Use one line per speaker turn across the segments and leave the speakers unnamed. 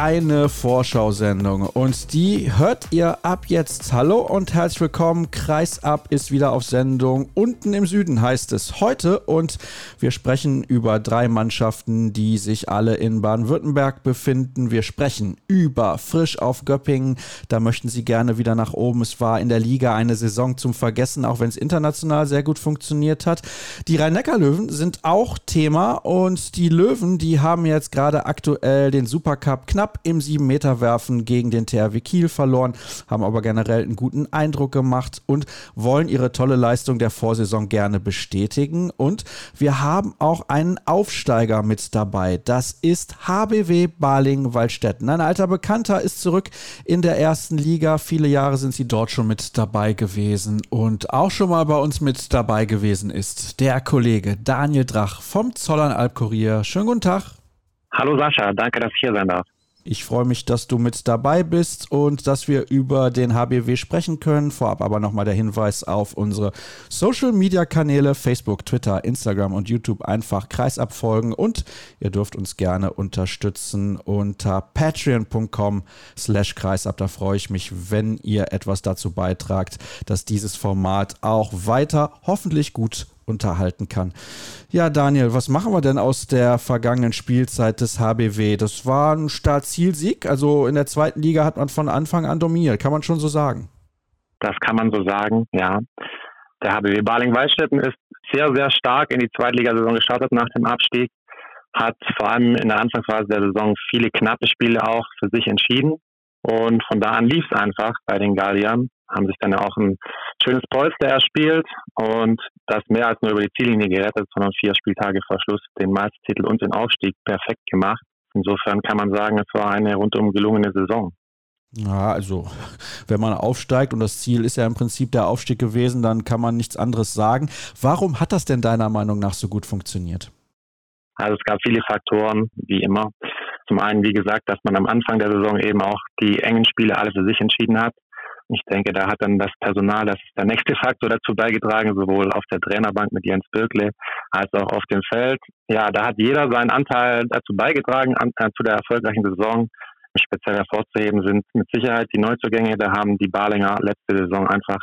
eine Vorschau-Sendung und die hört ihr ab jetzt. Hallo und herzlich willkommen. Kreisab ist wieder auf Sendung. Unten im Süden heißt es heute und wir sprechen über drei Mannschaften, die sich alle in Baden-Württemberg befinden. Wir sprechen über Frisch auf Göppingen. Da möchten sie gerne wieder nach oben. Es war in der Liga eine Saison zum Vergessen, auch wenn es international sehr gut funktioniert hat. Die Rhein-Neckar-Löwen sind auch Thema und die Löwen, die haben jetzt gerade aktuell den Supercup knapp knapp im 7-Meter-Werfen gegen den THW Kiel verloren, haben aber generell einen guten Eindruck gemacht und wollen ihre tolle Leistung der Vorsaison gerne bestätigen. Und wir haben auch einen Aufsteiger mit dabei. Das ist HBW Baling-Waldstätten. Ein alter Bekannter ist zurück in der ersten Liga. Viele Jahre sind sie dort schon mit dabei gewesen. Und auch schon mal bei uns mit dabei gewesen ist der Kollege Daniel Drach vom Zollern Albkurier. Schönen guten Tag.
Hallo Sascha, danke, dass ich hier sein darf.
Ich freue mich, dass du mit dabei bist und dass wir über den HBW sprechen können. Vorab aber nochmal der Hinweis auf unsere Social Media Kanäle Facebook, Twitter, Instagram und YouTube einfach Kreisabfolgen und ihr dürft uns gerne unterstützen unter patreon.com slash kreisab. Da freue ich mich, wenn ihr etwas dazu beitragt, dass dieses Format auch weiter hoffentlich gut unterhalten kann. Ja, Daniel, was machen wir denn aus der vergangenen Spielzeit des HBW? Das war ein Start-Ziel-Sieg. Also in der zweiten Liga hat man von Anfang an dominiert. Kann man schon so sagen?
Das kann man so sagen, ja. Der HBW Baling-Waldstätten ist sehr, sehr stark in die Zweitligasaison gestartet nach dem Abstieg. Hat vor allem in der Anfangsphase der Saison viele knappe Spiele auch für sich entschieden. Und von da an lief es einfach bei den Guardian haben sich dann auch ein schönes Polster erspielt und das mehr als nur über die Ziellinie gerettet, sondern vier Spieltage vor Schluss den Meistertitel und den Aufstieg perfekt gemacht. Insofern kann man sagen, es war eine rundum gelungene Saison.
Ja, also wenn man aufsteigt und das Ziel ist ja im Prinzip der Aufstieg gewesen, dann kann man nichts anderes sagen. Warum hat das denn deiner Meinung nach so gut funktioniert?
Also es gab viele Faktoren, wie immer. Zum einen, wie gesagt, dass man am Anfang der Saison eben auch die engen Spiele alle für sich entschieden hat. Ich denke, da hat dann das Personal, das ist der nächste Faktor dazu beigetragen, sowohl auf der Trainerbank mit Jens Birkle als auch auf dem Feld. Ja, da hat jeder seinen Anteil dazu beigetragen, an, äh, zu der erfolgreichen Saison. Speziell hervorzuheben sind mit Sicherheit die Neuzugänge. Da haben die Balinger letzte Saison einfach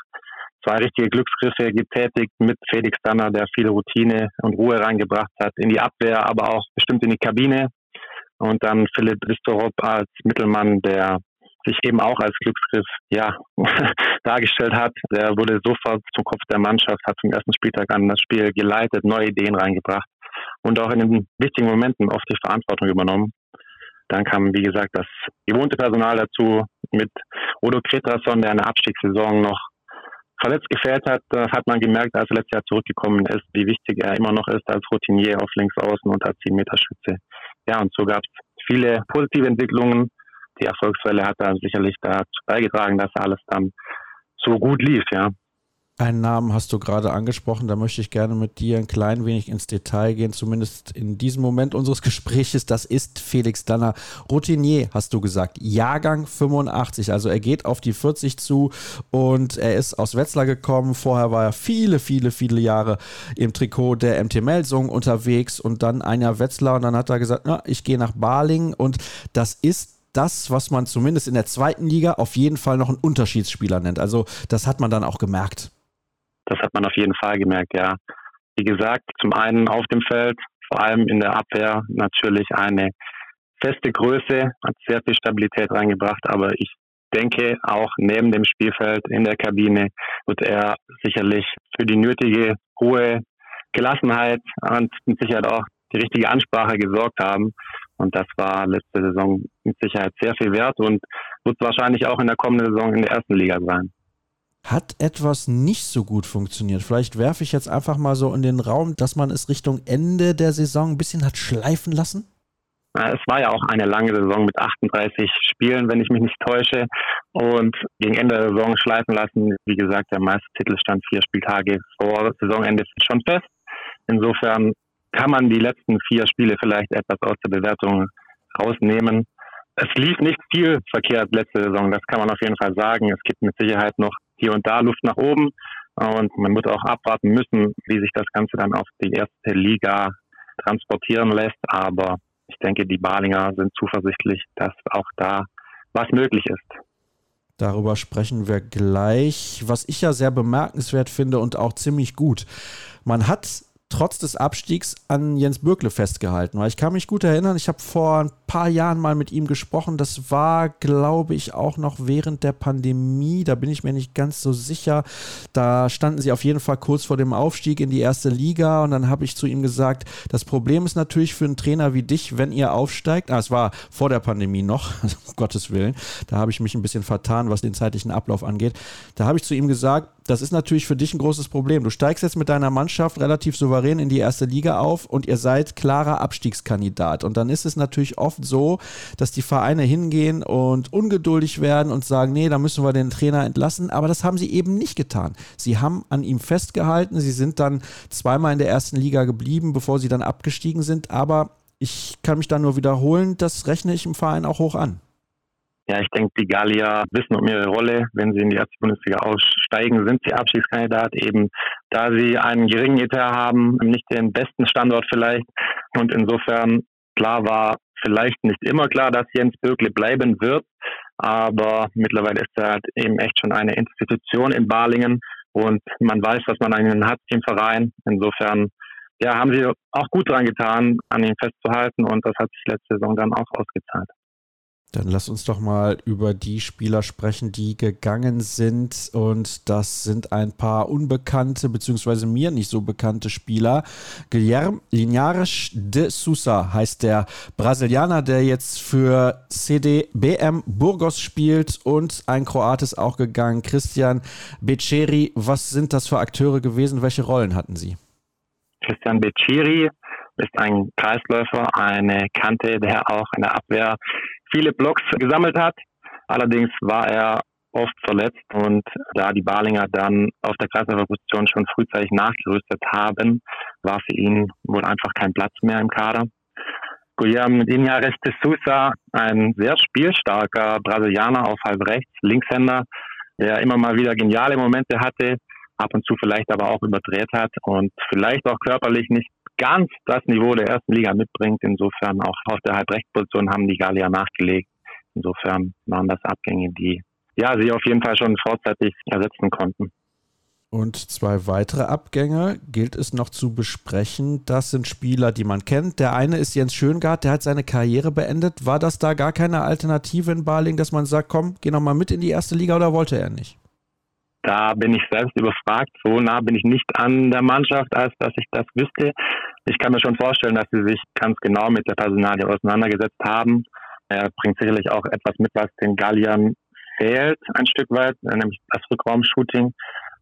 zwei richtige Glücksgriffe getätigt mit Felix Danner, der viel Routine und Ruhe reingebracht hat in die Abwehr, aber auch bestimmt in die Kabine. Und dann Philipp Vistorop als Mittelmann, der sich eben auch als Glücksgriff ja, dargestellt hat. Er wurde sofort zum Kopf der Mannschaft, hat zum ersten Spieltag an das Spiel geleitet, neue Ideen reingebracht und auch in den wichtigen Momenten oft die Verantwortung übernommen. Dann kam, wie gesagt, das gewohnte Personal dazu mit Odo Kretrason, der eine Abstiegssaison noch verletzt gefehlt hat. Hat man gemerkt, als er letztes Jahr zurückgekommen ist, wie wichtig er immer noch ist als Routinier auf links und als 10 Meter Schütze. Ja, und so gab es viele positive Entwicklungen die Erfolgswelle hat da sicherlich dazu beigetragen, dass alles dann so gut lief, ja.
Einen Namen hast du gerade angesprochen, da möchte ich gerne mit dir ein klein wenig ins Detail gehen, zumindest in diesem Moment unseres Gespräches. Das ist Felix Danner. Routinier, hast du gesagt. Jahrgang 85, also er geht auf die 40 zu und er ist aus Wetzlar gekommen. Vorher war er viele, viele, viele Jahre im Trikot der MT Melsung unterwegs und dann ein Jahr Wetzlar und dann hat er gesagt, na, ich gehe nach Baling und das ist das, was man zumindest in der zweiten Liga auf jeden Fall noch einen Unterschiedsspieler nennt. Also das hat man dann auch gemerkt.
Das hat man auf jeden Fall gemerkt, ja. Wie gesagt, zum einen auf dem Feld, vor allem in der Abwehr natürlich eine feste Größe, hat sehr viel Stabilität reingebracht, aber ich denke auch neben dem Spielfeld in der Kabine wird er sicherlich für die nötige Ruhe, Gelassenheit und mit Sicherheit auch die richtige Ansprache gesorgt haben. Und das war letzte Saison mit Sicherheit sehr viel wert und wird wahrscheinlich auch in der kommenden Saison in der ersten Liga sein.
Hat etwas nicht so gut funktioniert? Vielleicht werfe ich jetzt einfach mal so in den Raum, dass man es Richtung Ende der Saison ein bisschen hat schleifen lassen?
Es war ja auch eine lange Saison mit 38 Spielen, wenn ich mich nicht täusche. Und gegen Ende der Saison schleifen lassen. Wie gesagt, der Meistertitel stand vier Spieltage vor Saisonende schon fest. Insofern kann man die letzten vier Spiele vielleicht etwas aus der Bewertung rausnehmen. Es lief nicht viel verkehrt letzte Saison, das kann man auf jeden Fall sagen. Es gibt mit Sicherheit noch hier und da Luft nach oben. Und man wird auch abwarten müssen, wie sich das Ganze dann auf die erste Liga transportieren lässt. Aber ich denke, die Balinger sind zuversichtlich, dass auch da was möglich ist.
Darüber sprechen wir gleich. Was ich ja sehr bemerkenswert finde und auch ziemlich gut. Man hat trotz des Abstiegs an Jens Bürkle festgehalten. Weil ich kann mich gut erinnern, ich habe vor ein paar Jahren mal mit ihm gesprochen. Das war, glaube ich, auch noch während der Pandemie. Da bin ich mir nicht ganz so sicher. Da standen sie auf jeden Fall kurz vor dem Aufstieg in die erste Liga. Und dann habe ich zu ihm gesagt, das Problem ist natürlich für einen Trainer wie dich, wenn ihr aufsteigt. Ah, es war vor der Pandemie noch, um Gottes Willen. Da habe ich mich ein bisschen vertan, was den zeitlichen Ablauf angeht. Da habe ich zu ihm gesagt, das ist natürlich für dich ein großes Problem. Du steigst jetzt mit deiner Mannschaft relativ souverän in die erste Liga auf und ihr seid klarer Abstiegskandidat. Und dann ist es natürlich oft so, dass die Vereine hingehen und ungeduldig werden und sagen, nee, da müssen wir den Trainer entlassen. Aber das haben sie eben nicht getan. Sie haben an ihm festgehalten. Sie sind dann zweimal in der ersten Liga geblieben, bevor sie dann abgestiegen sind. Aber ich kann mich da nur wiederholen, das rechne ich im Verein auch hoch an.
Ja, ich denke, die Gallier wissen um ihre Rolle. Wenn sie in die erste Bundesliga aussteigen, sind sie Abschiedskandidat, eben da sie einen geringen Etat haben, nicht den besten Standort vielleicht. Und insofern, klar war vielleicht nicht immer klar, dass Jens Böckle bleiben wird. Aber mittlerweile ist er halt eben echt schon eine Institution in Balingen und man weiß, was man an ihm hat im Verein. Insofern ja, haben sie auch gut dran getan, an ihm festzuhalten und das hat sich letzte Saison dann auch ausgezahlt.
Dann lass uns doch mal über die Spieler sprechen, die gegangen sind. Und das sind ein paar unbekannte, beziehungsweise mir nicht so bekannte Spieler. Guilherme Linares de Sousa heißt der Brasilianer, der jetzt für CDBM Burgos spielt. Und ein Kroat ist auch gegangen, Christian Beceri. Was sind das für Akteure gewesen? Welche Rollen hatten sie?
Christian Beceri ist ein Kreisläufer, eine Kante, der auch in der Abwehr viele Blocks gesammelt hat. Allerdings war er oft verletzt und da die Balinger dann auf der Kreisläuferposition schon frühzeitig nachgerüstet haben, war für ihn wohl einfach kein Platz mehr im Kader. Guilherme Inhares de Sousa, ein sehr spielstarker Brasilianer auf halb rechts, Linkshänder, der immer mal wieder geniale Momente hatte, ab und zu vielleicht aber auch überdreht hat und vielleicht auch körperlich nicht ganz das Niveau der ersten Liga mitbringt. Insofern auch auf der Halbrechtsposition haben die Gallier nachgelegt. Insofern waren das Abgänge, die ja sie auf jeden Fall schon vorzeitig ersetzen konnten.
Und zwei weitere Abgänge gilt es noch zu besprechen. Das sind Spieler, die man kennt. Der eine ist Jens Schöngard, der hat seine Karriere beendet. War das da gar keine Alternative in Baling, dass man sagt, komm, geh nochmal mit in die erste Liga oder wollte er nicht?
Da bin ich selbst überfragt. So nah bin ich nicht an der Mannschaft, als dass ich das wüsste. Ich kann mir schon vorstellen, dass sie sich ganz genau mit der Personalie auseinandergesetzt haben. Er bringt sicherlich auch etwas mit, was den Galliern fehlt, ein Stück weit, nämlich das Rückraumshooting.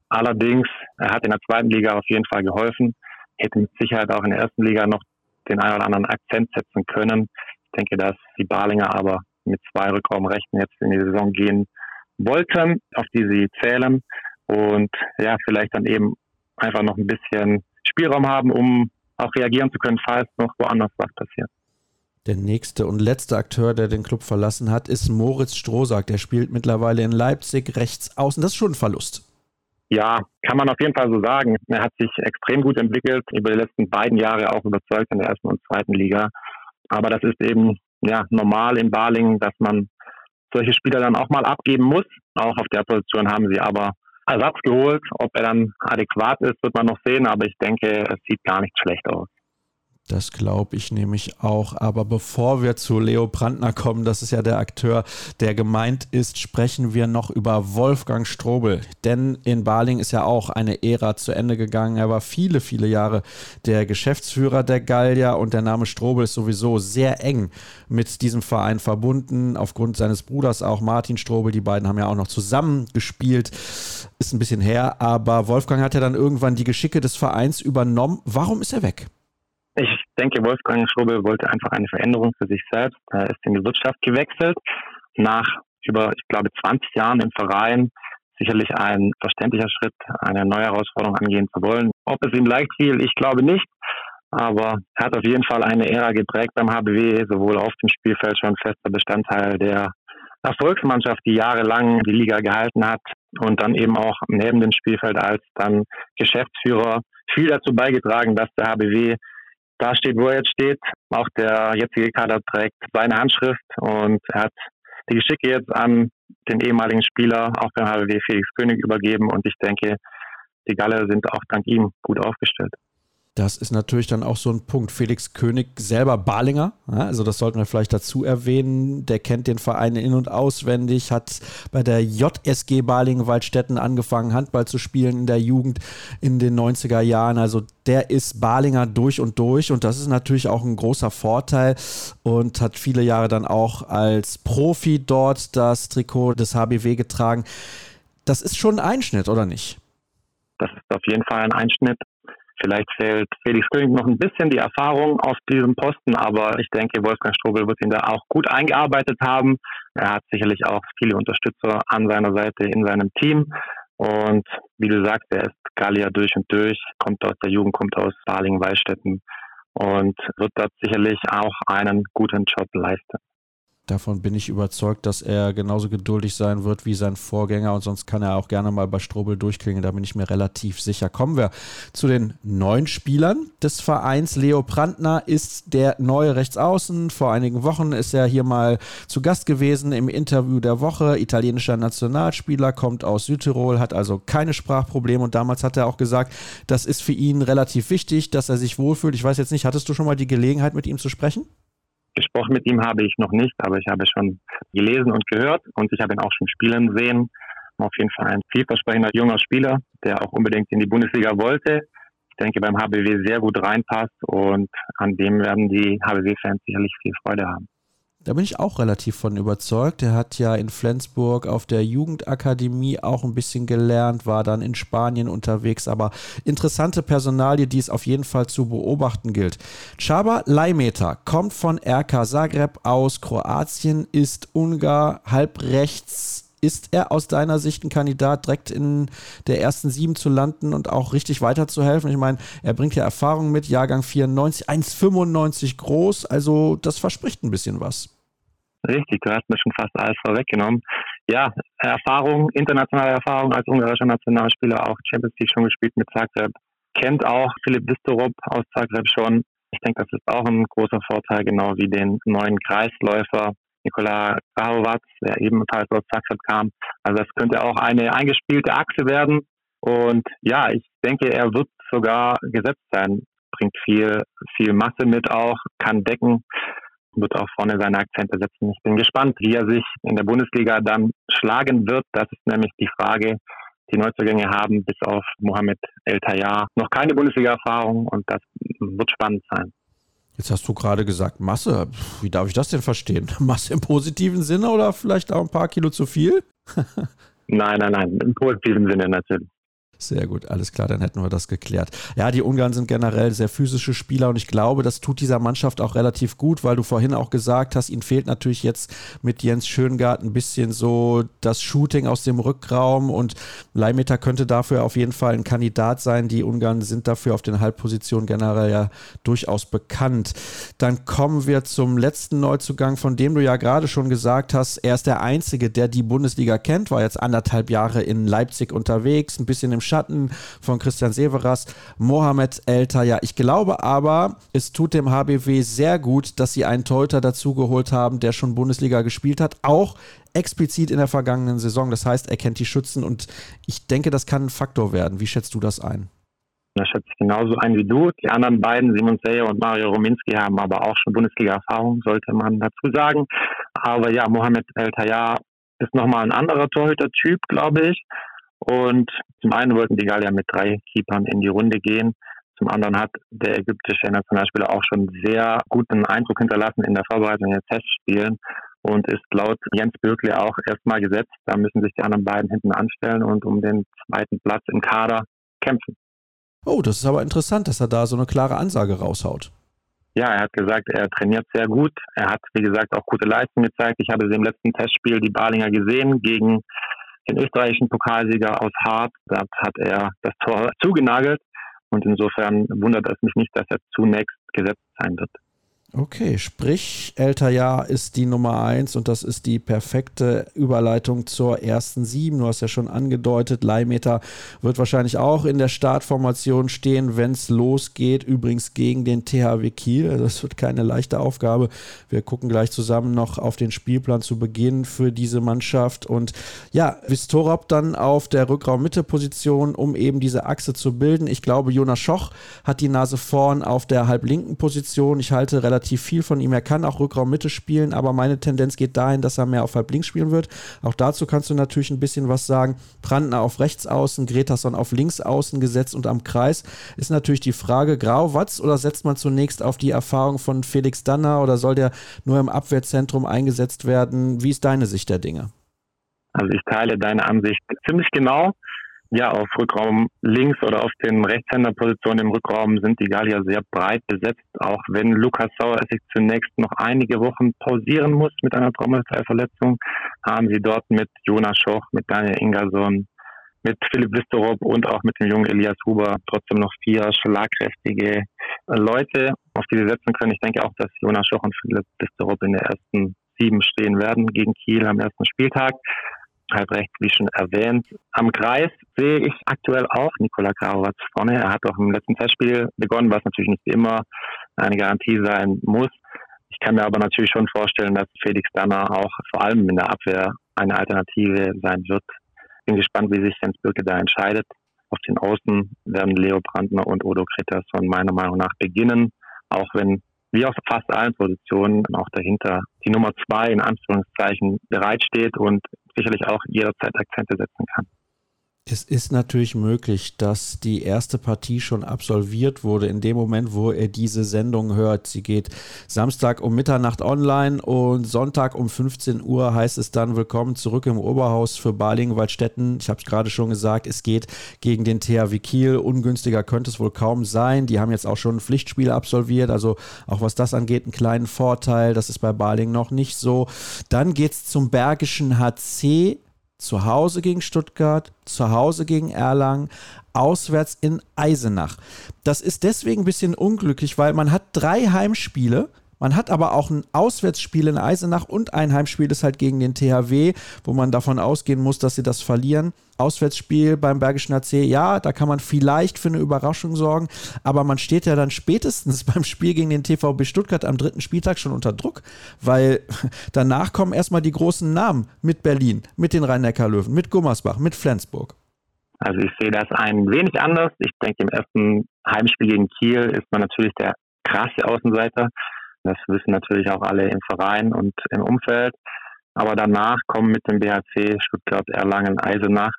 Allerdings, er hat in der zweiten Liga auf jeden Fall geholfen, hätte mit Sicherheit auch in der ersten Liga noch den einen oder anderen Akzent setzen können. Ich denke, dass die Balinger aber mit zwei Rückraumrechten jetzt in die Saison gehen wollten, auf die sie zählen und ja, vielleicht dann eben einfach noch ein bisschen Spielraum haben, um auch reagieren zu können, falls noch woanders was passiert.
Der nächste und letzte Akteur, der den Club verlassen hat, ist Moritz Strohsack. Der spielt mittlerweile in Leipzig rechts außen. Das ist schon ein Verlust.
Ja, kann man auf jeden Fall so sagen. Er hat sich extrem gut entwickelt, über die letzten beiden Jahre auch überzeugt in der ersten und zweiten Liga. Aber das ist eben ja normal in Balingen, dass man solche Spieler dann auch mal abgeben muss. Auch auf der Position haben sie aber Ersatz geholt. Ob er dann adäquat ist, wird man noch sehen, aber ich denke, es sieht gar nicht schlecht aus.
Das glaube ich nämlich auch. Aber bevor wir zu Leo Brandner kommen, das ist ja der Akteur, der gemeint ist, sprechen wir noch über Wolfgang Strobel. Denn in Baling ist ja auch eine Ära zu Ende gegangen. Er war viele, viele Jahre der Geschäftsführer der Gallier und der Name Strobel ist sowieso sehr eng mit diesem Verein verbunden. Aufgrund seines Bruders auch Martin Strobel. Die beiden haben ja auch noch zusammen gespielt. Ist ein bisschen her. Aber Wolfgang hat ja dann irgendwann die Geschicke des Vereins übernommen. Warum ist er weg?
Ich denke, Wolfgang Strobel wollte einfach eine Veränderung für sich selbst. Er ist in die Wirtschaft gewechselt. Nach über, ich glaube, 20 Jahren im Verein sicherlich ein verständlicher Schritt, eine neue Herausforderung angehen zu wollen. Ob es ihm leicht fiel, ich glaube nicht. Aber er hat auf jeden Fall eine Ära geprägt beim HBW, sowohl auf dem Spielfeld schon fester Bestandteil der Erfolgsmannschaft, die jahrelang die Liga gehalten hat und dann eben auch neben dem Spielfeld als dann Geschäftsführer viel dazu beigetragen, dass der HBW da steht, wo er jetzt steht. Auch der jetzige Kader trägt seine Handschrift und er hat die Geschicke jetzt an den ehemaligen Spieler, auch beim HBW Felix König, übergeben und ich denke, die Galle sind auch dank ihm gut aufgestellt.
Das ist natürlich dann auch so ein Punkt. Felix König selber Balinger, also das sollten wir vielleicht dazu erwähnen. Der kennt den Verein in- und auswendig, hat bei der JSG Balingen-Waldstätten angefangen, Handball zu spielen in der Jugend in den 90er Jahren. Also der ist Balinger durch und durch und das ist natürlich auch ein großer Vorteil und hat viele Jahre dann auch als Profi dort das Trikot des HBW getragen. Das ist schon ein Einschnitt, oder nicht?
Das ist auf jeden Fall ein Einschnitt. Vielleicht fehlt Felix König noch ein bisschen die Erfahrung auf diesem Posten, aber ich denke, Wolfgang Strobel wird ihn da auch gut eingearbeitet haben. Er hat sicherlich auch viele Unterstützer an seiner Seite in seinem Team. Und wie du sagst, er ist Gallier durch und durch, kommt aus der Jugend, kommt aus Balingen-Wallstätten und wird dort sicherlich auch einen guten Job leisten.
Davon bin ich überzeugt, dass er genauso geduldig sein wird wie sein Vorgänger und sonst kann er auch gerne mal bei Strobel durchklingen. Da bin ich mir relativ sicher. Kommen wir zu den neuen Spielern des Vereins. Leo Brandner ist der neue Rechtsaußen. Vor einigen Wochen ist er hier mal zu Gast gewesen im Interview der Woche. Italienischer Nationalspieler, kommt aus Südtirol, hat also keine Sprachprobleme und damals hat er auch gesagt, das ist für ihn relativ wichtig, dass er sich wohlfühlt. Ich weiß jetzt nicht, hattest du schon mal die Gelegenheit mit ihm zu sprechen?
Gesprochen mit ihm habe ich noch nicht, aber ich habe schon gelesen und gehört und ich habe ihn auch schon spielen sehen. Auf jeden Fall ein vielversprechender junger Spieler, der auch unbedingt in die Bundesliga wollte. Ich denke, beim HBW sehr gut reinpasst und an dem werden die HBW-Fans sicherlich viel Freude haben.
Da bin ich auch relativ von überzeugt. Er hat ja in Flensburg auf der Jugendakademie auch ein bisschen gelernt, war dann in Spanien unterwegs, aber interessante Personalie, die es auf jeden Fall zu beobachten gilt. Csaba Leimeter kommt von RK Zagreb aus Kroatien, ist Ungar, halb rechts. Ist er aus deiner Sicht ein Kandidat, direkt in der ersten sieben zu landen und auch richtig weiterzuhelfen? Ich meine, er bringt ja Erfahrung mit, Jahrgang 94, 1,95 groß, also das verspricht ein bisschen was.
Richtig, du hast mir schon fast alles vorweggenommen. Ja, Erfahrung, internationale Erfahrung als ungarischer Nationalspieler, auch Champions League schon gespielt mit Zagreb. Kennt auch Philipp Vistorup aus Zagreb schon. Ich denke, das ist auch ein großer Vorteil, genau wie den neuen Kreisläufer Nikola Krahovac, der ebenfalls aus Zagreb kam. Also das könnte auch eine eingespielte Achse werden. Und ja, ich denke, er wird sogar gesetzt sein. Bringt viel, viel Masse mit auch, kann decken wird auch vorne seine Akzente setzen. Ich bin gespannt, wie er sich in der Bundesliga dann schlagen wird. Das ist nämlich die Frage. Die Neuzugänge haben bis auf Mohamed El Tayyar noch keine Bundesliga-Erfahrung und das wird spannend sein.
Jetzt hast du gerade gesagt, Masse. Wie darf ich das denn verstehen? Masse im positiven Sinne oder vielleicht auch ein paar Kilo zu viel?
nein, nein, nein, im positiven Sinne natürlich.
Sehr gut, alles klar, dann hätten wir das geklärt. Ja, die Ungarn sind generell sehr physische Spieler und ich glaube, das tut dieser Mannschaft auch relativ gut, weil du vorhin auch gesagt hast, ihnen fehlt natürlich jetzt mit Jens Schöngarten ein bisschen so das Shooting aus dem Rückraum und Leimeter könnte dafür auf jeden Fall ein Kandidat sein. Die Ungarn sind dafür auf den Halbpositionen generell ja durchaus bekannt. Dann kommen wir zum letzten Neuzugang, von dem du ja gerade schon gesagt hast, er ist der Einzige, der die Bundesliga kennt, war jetzt anderthalb Jahre in Leipzig unterwegs, ein bisschen im Schatten von Christian Severas, Mohamed Elter. Ja, ich glaube aber, es tut dem HBW sehr gut, dass sie einen Teuter dazugeholt haben, der schon Bundesliga gespielt hat, auch explizit in der vergangenen Saison. Das heißt, er kennt die Schützen und ich denke, das kann ein Faktor werden. Wie schätzt du das ein?
Das schätze ich genauso ein wie du. Die anderen beiden, Simon Seyer und Mario Rominski, haben aber auch schon Bundesliga-Erfahrung, sollte man dazu sagen. Aber ja, Mohamed El Tayyar ist nochmal ein anderer Torhüter-Typ, glaube ich. Und zum einen wollten die Gallier mit drei Keepern in die Runde gehen. Zum anderen hat der ägyptische Nationalspieler auch schon sehr guten Eindruck hinterlassen in der Vorbereitung der Testspielen und ist laut Jens Bürkle auch erstmal gesetzt. Da müssen sich die anderen beiden hinten anstellen und um den zweiten Platz im Kader kämpfen.
Oh, das ist aber interessant, dass er da so eine klare Ansage raushaut.
ja, er hat gesagt, er trainiert sehr gut. Er hat, wie gesagt, auch gute Leistungen gezeigt. Ich habe sie im letzten Testspiel die Balinger gesehen gegen den österreichischen Pokalsieger aus Hart. Da hat er das Tor zugenagelt. Und insofern wundert es mich nicht, dass er zunächst gesetzt sein wird.
Okay, sprich, Elterjahr ist die Nummer eins und das ist die perfekte Überleitung zur ersten sieben. Du hast ja schon angedeutet, Leihmeter wird wahrscheinlich auch in der Startformation stehen, wenn es losgeht. Übrigens gegen den THW Kiel. Also das wird keine leichte Aufgabe. Wir gucken gleich zusammen noch auf den Spielplan zu Beginn für diese Mannschaft. Und ja, Vistorop dann auf der Rückraum-Mitte-Position, um eben diese Achse zu bilden. Ich glaube, Jonas Schoch hat die Nase vorn auf der halblinken Position. Ich halte relativ relativ viel von ihm. Er kann auch Rückraum Mitte spielen, aber meine Tendenz geht dahin, dass er mehr auf halb links spielen wird. Auch dazu kannst du natürlich ein bisschen was sagen. Brandner auf rechts außen, Gretason auf links außen gesetzt und am Kreis ist natürlich die Frage, Grauwatz oder setzt man zunächst auf die Erfahrung von Felix Danner oder soll der nur im Abwehrzentrum eingesetzt werden? Wie ist deine Sicht der Dinge?
Also ich teile deine Ansicht ziemlich genau ja, auf Rückraum links oder auf den Rechtshänderpositionen im Rückraum sind die Gallier sehr breit besetzt, auch wenn Lukas Sauer sich zunächst noch einige Wochen pausieren muss mit einer Trommelfellverletzung, haben sie dort mit Jonas Schoch, mit Daniel Ingerson, mit Philipp Listerop und auch mit dem jungen Elias Huber trotzdem noch vier schlagkräftige Leute, auf die sie setzen können. Ich denke auch, dass Jonas Schoch und Philipp Listerop in der ersten sieben stehen werden gegen Kiel am ersten Spieltag halb rechts, wie schon erwähnt. Am Kreis sehe ich aktuell auch Nikola Karowatz vorne. Er hat auch im letzten Testspiel begonnen, was natürlich nicht immer eine Garantie sein muss. Ich kann mir aber natürlich schon vorstellen, dass Felix Danner auch vor allem in der Abwehr eine Alternative sein wird. Bin gespannt, wie sich Jens Birke da entscheidet. Auf den Außen werden Leo Brandner und Odo Kretterson meiner Meinung nach beginnen, auch wenn wie auf fast allen Positionen auch dahinter die Nummer zwei in Anführungszeichen bereitsteht und sicherlich auch jederzeit Akzente setzen kann.
Es ist natürlich möglich, dass die erste Partie schon absolviert wurde in dem Moment, wo er diese Sendung hört. Sie geht Samstag um Mitternacht online und Sonntag um 15 Uhr heißt es dann Willkommen zurück im Oberhaus für Balingen-Waldstätten. Ich habe es gerade schon gesagt, es geht gegen den THW Kiel. Ungünstiger könnte es wohl kaum sein. Die haben jetzt auch schon ein Pflichtspiel absolviert, also auch was das angeht, einen kleinen Vorteil. Das ist bei Baling noch nicht so. Dann geht es zum Bergischen HC zu Hause gegen Stuttgart, zu Hause gegen Erlangen, auswärts in Eisenach. Das ist deswegen ein bisschen unglücklich, weil man hat drei Heimspiele man hat aber auch ein Auswärtsspiel in Eisenach und ein Heimspiel ist halt gegen den THW, wo man davon ausgehen muss, dass sie das verlieren. Auswärtsspiel beim Bergischen AC, ja, da kann man vielleicht für eine Überraschung sorgen, aber man steht ja dann spätestens beim Spiel gegen den TVB Stuttgart am dritten Spieltag schon unter Druck, weil danach kommen erstmal die großen Namen mit Berlin, mit den Rhein-Neckar-Löwen, mit Gummersbach, mit Flensburg.
Also ich sehe das ein wenig anders. Ich denke, im ersten Heimspiel gegen Kiel ist man natürlich der krasse Außenseiter. Das wissen natürlich auch alle im Verein und im Umfeld. Aber danach kommen mit dem BHC Stuttgart, Erlangen, Eisenach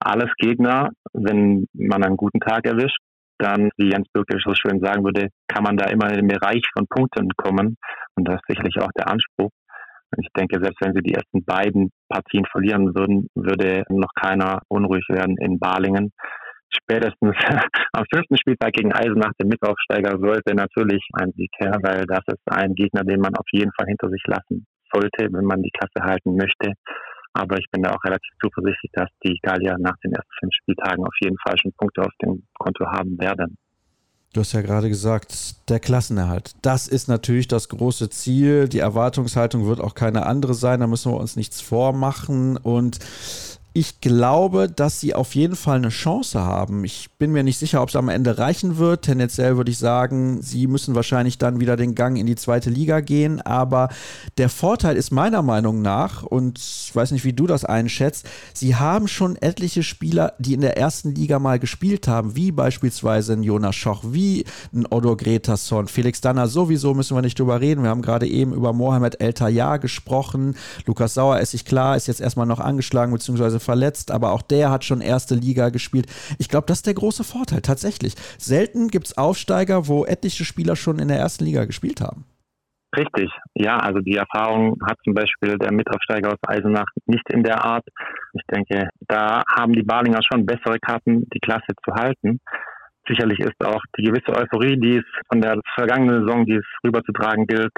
alles Gegner. Wenn man einen guten Tag erwischt, dann, wie Jens Bürger so schön sagen würde, kann man da immer in den Bereich von Punkten kommen. Und das ist sicherlich auch der Anspruch. Ich denke, selbst wenn sie die ersten beiden Partien verlieren würden, würde noch keiner unruhig werden in Balingen spätestens am fünften Spieltag gegen Eisenach, den Mitaufsteiger, sollte natürlich ein Sieg her, weil das ist ein Gegner, den man auf jeden Fall hinter sich lassen sollte, wenn man die Klasse halten möchte. Aber ich bin da auch relativ zuversichtlich, dass die Gallier nach den ersten fünf Spieltagen auf jeden Fall schon Punkte auf dem Konto haben werden.
Du hast ja gerade gesagt, der Klassenerhalt. Das ist natürlich das große Ziel. Die Erwartungshaltung wird auch keine andere sein. Da müssen wir uns nichts vormachen. Und ich glaube, dass sie auf jeden Fall eine Chance haben. Ich bin mir nicht sicher, ob es am Ende reichen wird. Tendenziell würde ich sagen, sie müssen wahrscheinlich dann wieder den Gang in die zweite Liga gehen. Aber der Vorteil ist meiner Meinung nach, und ich weiß nicht, wie du das einschätzt, sie haben schon etliche Spieler, die in der ersten Liga mal gespielt haben, wie beispielsweise ein Jonas Schoch, wie ein Odo Gretason, Felix Danner, sowieso müssen wir nicht drüber reden. Wir haben gerade eben über Mohamed El Tayyar gesprochen. Lukas Sauer ist sich klar, ist jetzt erstmal noch angeschlagen, beziehungsweise verletzt, aber auch der hat schon erste Liga gespielt. Ich glaube, das ist der große Vorteil, tatsächlich. Selten gibt es Aufsteiger, wo etliche Spieler schon in der ersten Liga gespielt haben.
Richtig, ja, also die Erfahrung hat zum Beispiel der Mitaufsteiger aus Eisenach nicht in der Art. Ich denke, da haben die Balinger schon bessere Karten, die Klasse zu halten. sicherlich ist auch die gewisse Euphorie, die es von der vergangenen Saison, die es rüberzutragen gilt.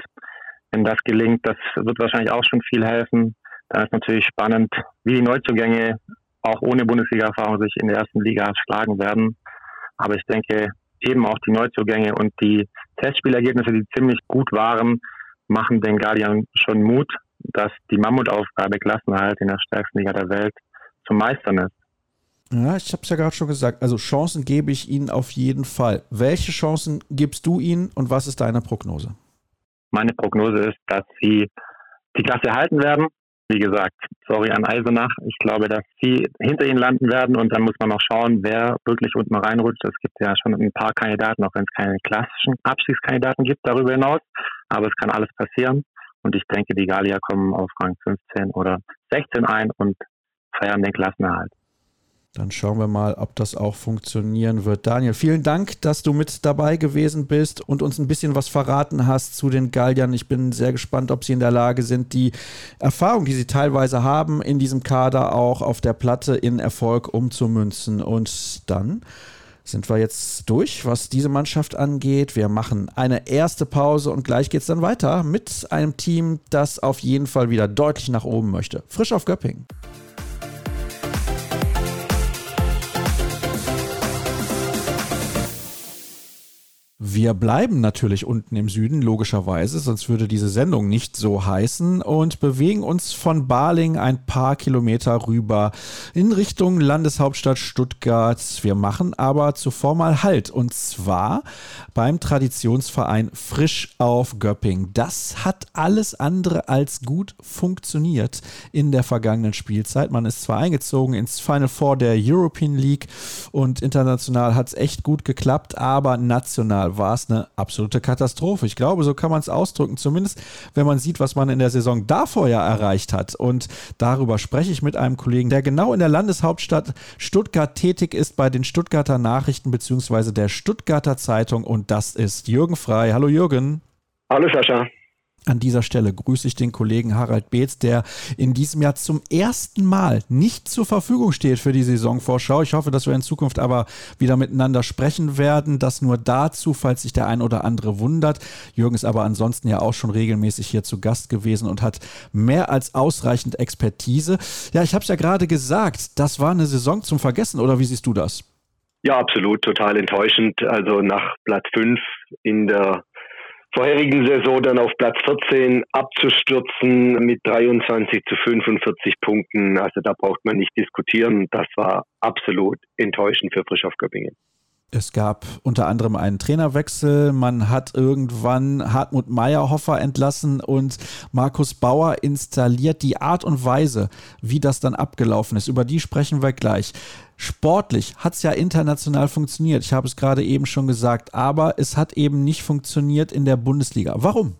Wenn das gelingt, das wird wahrscheinlich auch schon viel helfen. Dann ist natürlich spannend, wie die Neuzugänge auch ohne Bundesliga-Erfahrung sich in der ersten Liga schlagen werden. Aber ich denke, eben auch die Neuzugänge und die Testspielergebnisse, die ziemlich gut waren, machen den Guardian schon Mut, dass die Mammutaufgabe Klassenerhalt in der stärksten Liga der Welt zu meistern ist.
Ja, ich habe es ja gerade schon gesagt. Also Chancen gebe ich Ihnen auf jeden Fall. Welche Chancen gibst du ihnen und was ist deine Prognose?
Meine Prognose ist, dass sie die Klasse halten werden. Wie gesagt, sorry an Eisenach. Ich glaube, dass sie hinter ihnen landen werden und dann muss man noch schauen, wer wirklich unten reinrutscht. Es gibt ja schon ein paar Kandidaten, auch wenn es keine klassischen Abstiegskandidaten gibt darüber hinaus. Aber es kann alles passieren. Und ich denke, die Gallier kommen auf Rang 15 oder 16 ein und feiern den Klassenerhalt.
Dann schauen wir mal, ob das auch funktionieren wird. Daniel, vielen Dank, dass du mit dabei gewesen bist und uns ein bisschen was verraten hast zu den Galliern. Ich bin sehr gespannt, ob sie in der Lage sind, die Erfahrung, die sie teilweise haben, in diesem Kader auch auf der Platte in Erfolg umzumünzen. Und dann sind wir jetzt durch, was diese Mannschaft angeht. Wir machen eine erste Pause und gleich geht es dann weiter mit einem Team, das auf jeden Fall wieder deutlich nach oben möchte. Frisch auf Göppingen. Wir bleiben natürlich unten im Süden, logischerweise, sonst würde diese Sendung nicht so heißen und bewegen uns von Baling ein paar Kilometer rüber in Richtung Landeshauptstadt Stuttgart. Wir machen aber zuvor mal Halt und zwar beim Traditionsverein Frisch auf Göpping. Das hat alles andere als gut funktioniert in der vergangenen Spielzeit. Man ist zwar eingezogen ins Final Four der European League und international hat es echt gut geklappt, aber national war es eine absolute Katastrophe. Ich glaube, so kann man es ausdrücken, zumindest wenn man sieht, was man in der Saison davor ja erreicht hat. Und darüber spreche ich mit einem Kollegen, der genau in der Landeshauptstadt Stuttgart tätig ist bei den Stuttgarter Nachrichten bzw. der Stuttgarter Zeitung und das ist Jürgen Frei. Hallo Jürgen.
Hallo Sascha.
An dieser Stelle grüße ich den Kollegen Harald Beetz, der in diesem Jahr zum ersten Mal nicht zur Verfügung steht für die Saisonvorschau. Ich hoffe, dass wir in Zukunft aber wieder miteinander sprechen werden. Das nur dazu, falls sich der ein oder andere wundert. Jürgen ist aber ansonsten ja auch schon regelmäßig hier zu Gast gewesen und hat mehr als ausreichend Expertise. Ja, ich habe es ja gerade gesagt, das war eine Saison zum Vergessen, oder wie siehst du das?
Ja, absolut, total enttäuschend. Also nach Platz 5 in der vorherigen Saison dann auf Platz 14 abzustürzen mit 23 zu 45 Punkten. Also da braucht man nicht diskutieren. Das war absolut enttäuschend für Frisch auf Göppingen.
Es gab unter anderem einen Trainerwechsel. Man hat irgendwann Hartmut Meyerhofer entlassen und Markus Bauer installiert. Die Art und Weise, wie das dann abgelaufen ist, über die sprechen wir gleich. Sportlich hat es ja international funktioniert. Ich habe es gerade eben schon gesagt, aber es hat eben nicht funktioniert in der Bundesliga. Warum?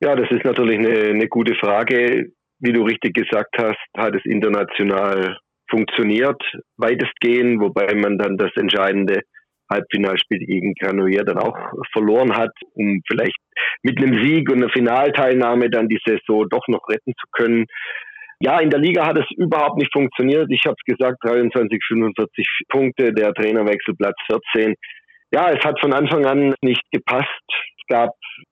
Ja, das ist natürlich eine, eine gute Frage. Wie du richtig gesagt hast, hat es international funktioniert, weitestgehend, wobei man dann das entscheidende Halbfinalspiel gegen Granollers dann auch verloren hat, um vielleicht mit einem Sieg und einer Finalteilnahme dann die Saison doch noch retten zu können. Ja, in der Liga hat es überhaupt nicht funktioniert. Ich habe es gesagt, 23, 45 Punkte, der Trainerwechsel Platz 14. Ja, es hat von Anfang an nicht gepasst. Es gab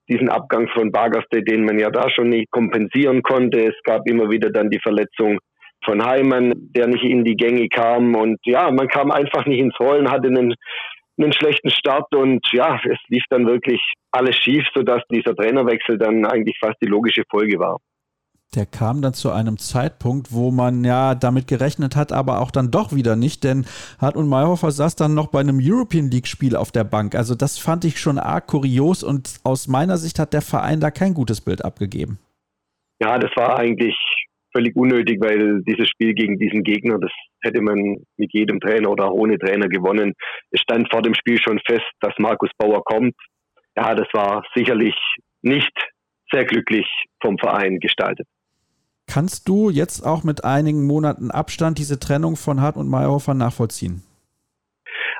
diesen Abgang von Bagerste, den man ja da schon nicht kompensieren konnte. Es gab immer wieder dann die Verletzung von Heimann, der nicht in die Gänge kam. Und ja, man kam einfach nicht ins Rollen, hatte einen einen schlechten Start und ja, es lief dann wirklich alles schief, sodass dieser Trainerwechsel dann eigentlich fast die logische Folge war.
Der kam dann zu einem Zeitpunkt, wo man ja damit gerechnet hat, aber auch dann doch wieder nicht, denn Hartmut Mayhofer saß dann noch bei einem European League-Spiel auf der Bank. Also das fand ich schon arg kurios und aus meiner Sicht hat der Verein da kein gutes Bild abgegeben.
Ja, das war eigentlich völlig unnötig, weil dieses Spiel gegen diesen Gegner, das hätte man mit jedem Trainer oder auch ohne Trainer gewonnen. Es stand vor dem Spiel schon fest, dass Markus Bauer kommt. Ja, das war sicherlich nicht sehr glücklich vom Verein gestaltet.
Kannst du jetzt auch mit einigen Monaten Abstand diese Trennung von Hart und Meyerhofer nachvollziehen?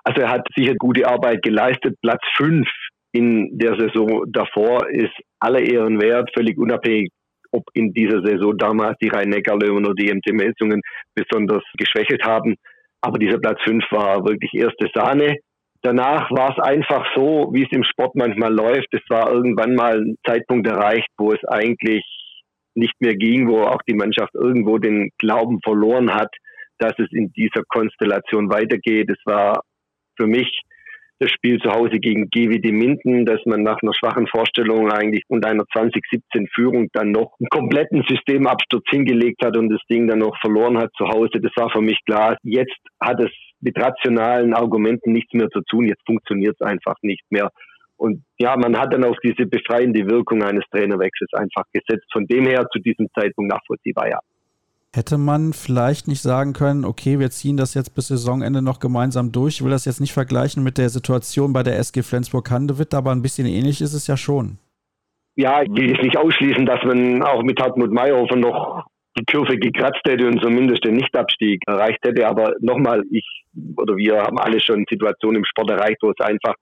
Also er hat sicher gute Arbeit geleistet. Platz 5 in der Saison davor ist alle Ehren wert, völlig unabhängig ob in dieser Saison damals die Rhein-Neckar-Löwen oder die MT Melsungen besonders geschwächelt haben. Aber dieser Platz 5 war wirklich erste Sahne. danach war es einfach so, wie es im Sport manchmal läuft. Es war irgendwann mal ein Zeitpunkt erreicht, wo es eigentlich nicht mehr ging, wo auch die Mannschaft irgendwo den Glauben verloren hat, dass es in dieser Konstellation weitergeht. Es war für mich das Spiel zu Hause gegen GWD Minden, dass man nach einer schwachen Vorstellung eigentlich und einer 2017 Führung dann noch einen kompletten Systemabsturz hingelegt hat und das Ding dann noch verloren hat zu Hause. Das war für mich klar. Jetzt hat es mit rationalen Argumenten nichts mehr zu tun. Jetzt funktioniert es einfach nicht mehr. Und ja, man hat dann auf diese befreiende Wirkung eines Trainerwechsels einfach gesetzt. Von dem her zu diesem Zeitpunkt nachvollziehbar, ja.
Hätte man vielleicht nicht sagen können, okay, wir ziehen das jetzt bis Saisonende noch gemeinsam durch. Ich will das jetzt nicht vergleichen mit der Situation bei der SG Flensburg-Handewitt, aber ein bisschen ähnlich ist es ja schon.
Ja, ich will es nicht ausschließen, dass man auch mit Hartmut Meyerhofer noch die Kurve gekratzt hätte und zumindest den Nichtabstieg erreicht hätte. Aber nochmal, ich oder wir haben alle schon Situationen im Sport erreicht, wo es einfach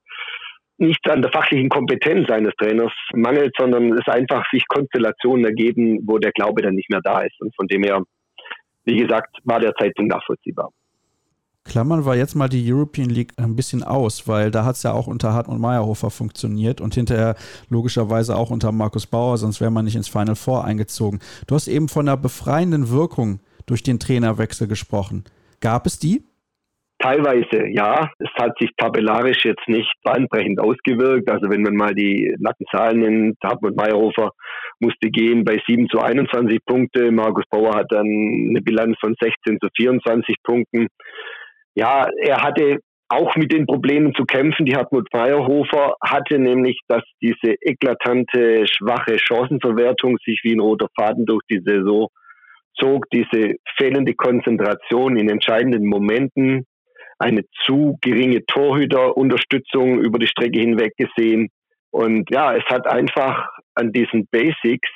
nicht an der fachlichen Kompetenz eines Trainers mangelt, sondern es einfach sich Konstellationen ergeben, wo der Glaube dann nicht mehr da ist. Und von dem her wie gesagt, war der Zeitpunkt nachvollziehbar.
Klammern wir jetzt mal die European League ein bisschen aus, weil da hat es ja auch unter Hartmut Meyerhofer funktioniert und hinterher logischerweise auch unter Markus Bauer, sonst wäre man nicht ins Final Four eingezogen. Du hast eben von einer befreienden Wirkung durch den Trainerwechsel gesprochen. Gab es die?
Teilweise ja. Es hat sich tabellarisch jetzt nicht bahnbrechend ausgewirkt. Also wenn man mal die nackten Zahlen nimmt, Hartmut Meyerhofer musste gehen bei 7 zu 21 Punkte. Markus Bauer hat dann eine Bilanz von 16 zu 24 Punkten. Ja, er hatte auch mit den Problemen zu kämpfen, die Hartmut Meyerhofer hatte, nämlich, dass diese eklatante, schwache Chancenverwertung sich wie ein roter Faden durch die Saison zog, diese fehlende Konzentration in entscheidenden Momenten, eine zu geringe Torhüterunterstützung über die Strecke hinweg gesehen. Und ja, es hat einfach an diesen Basics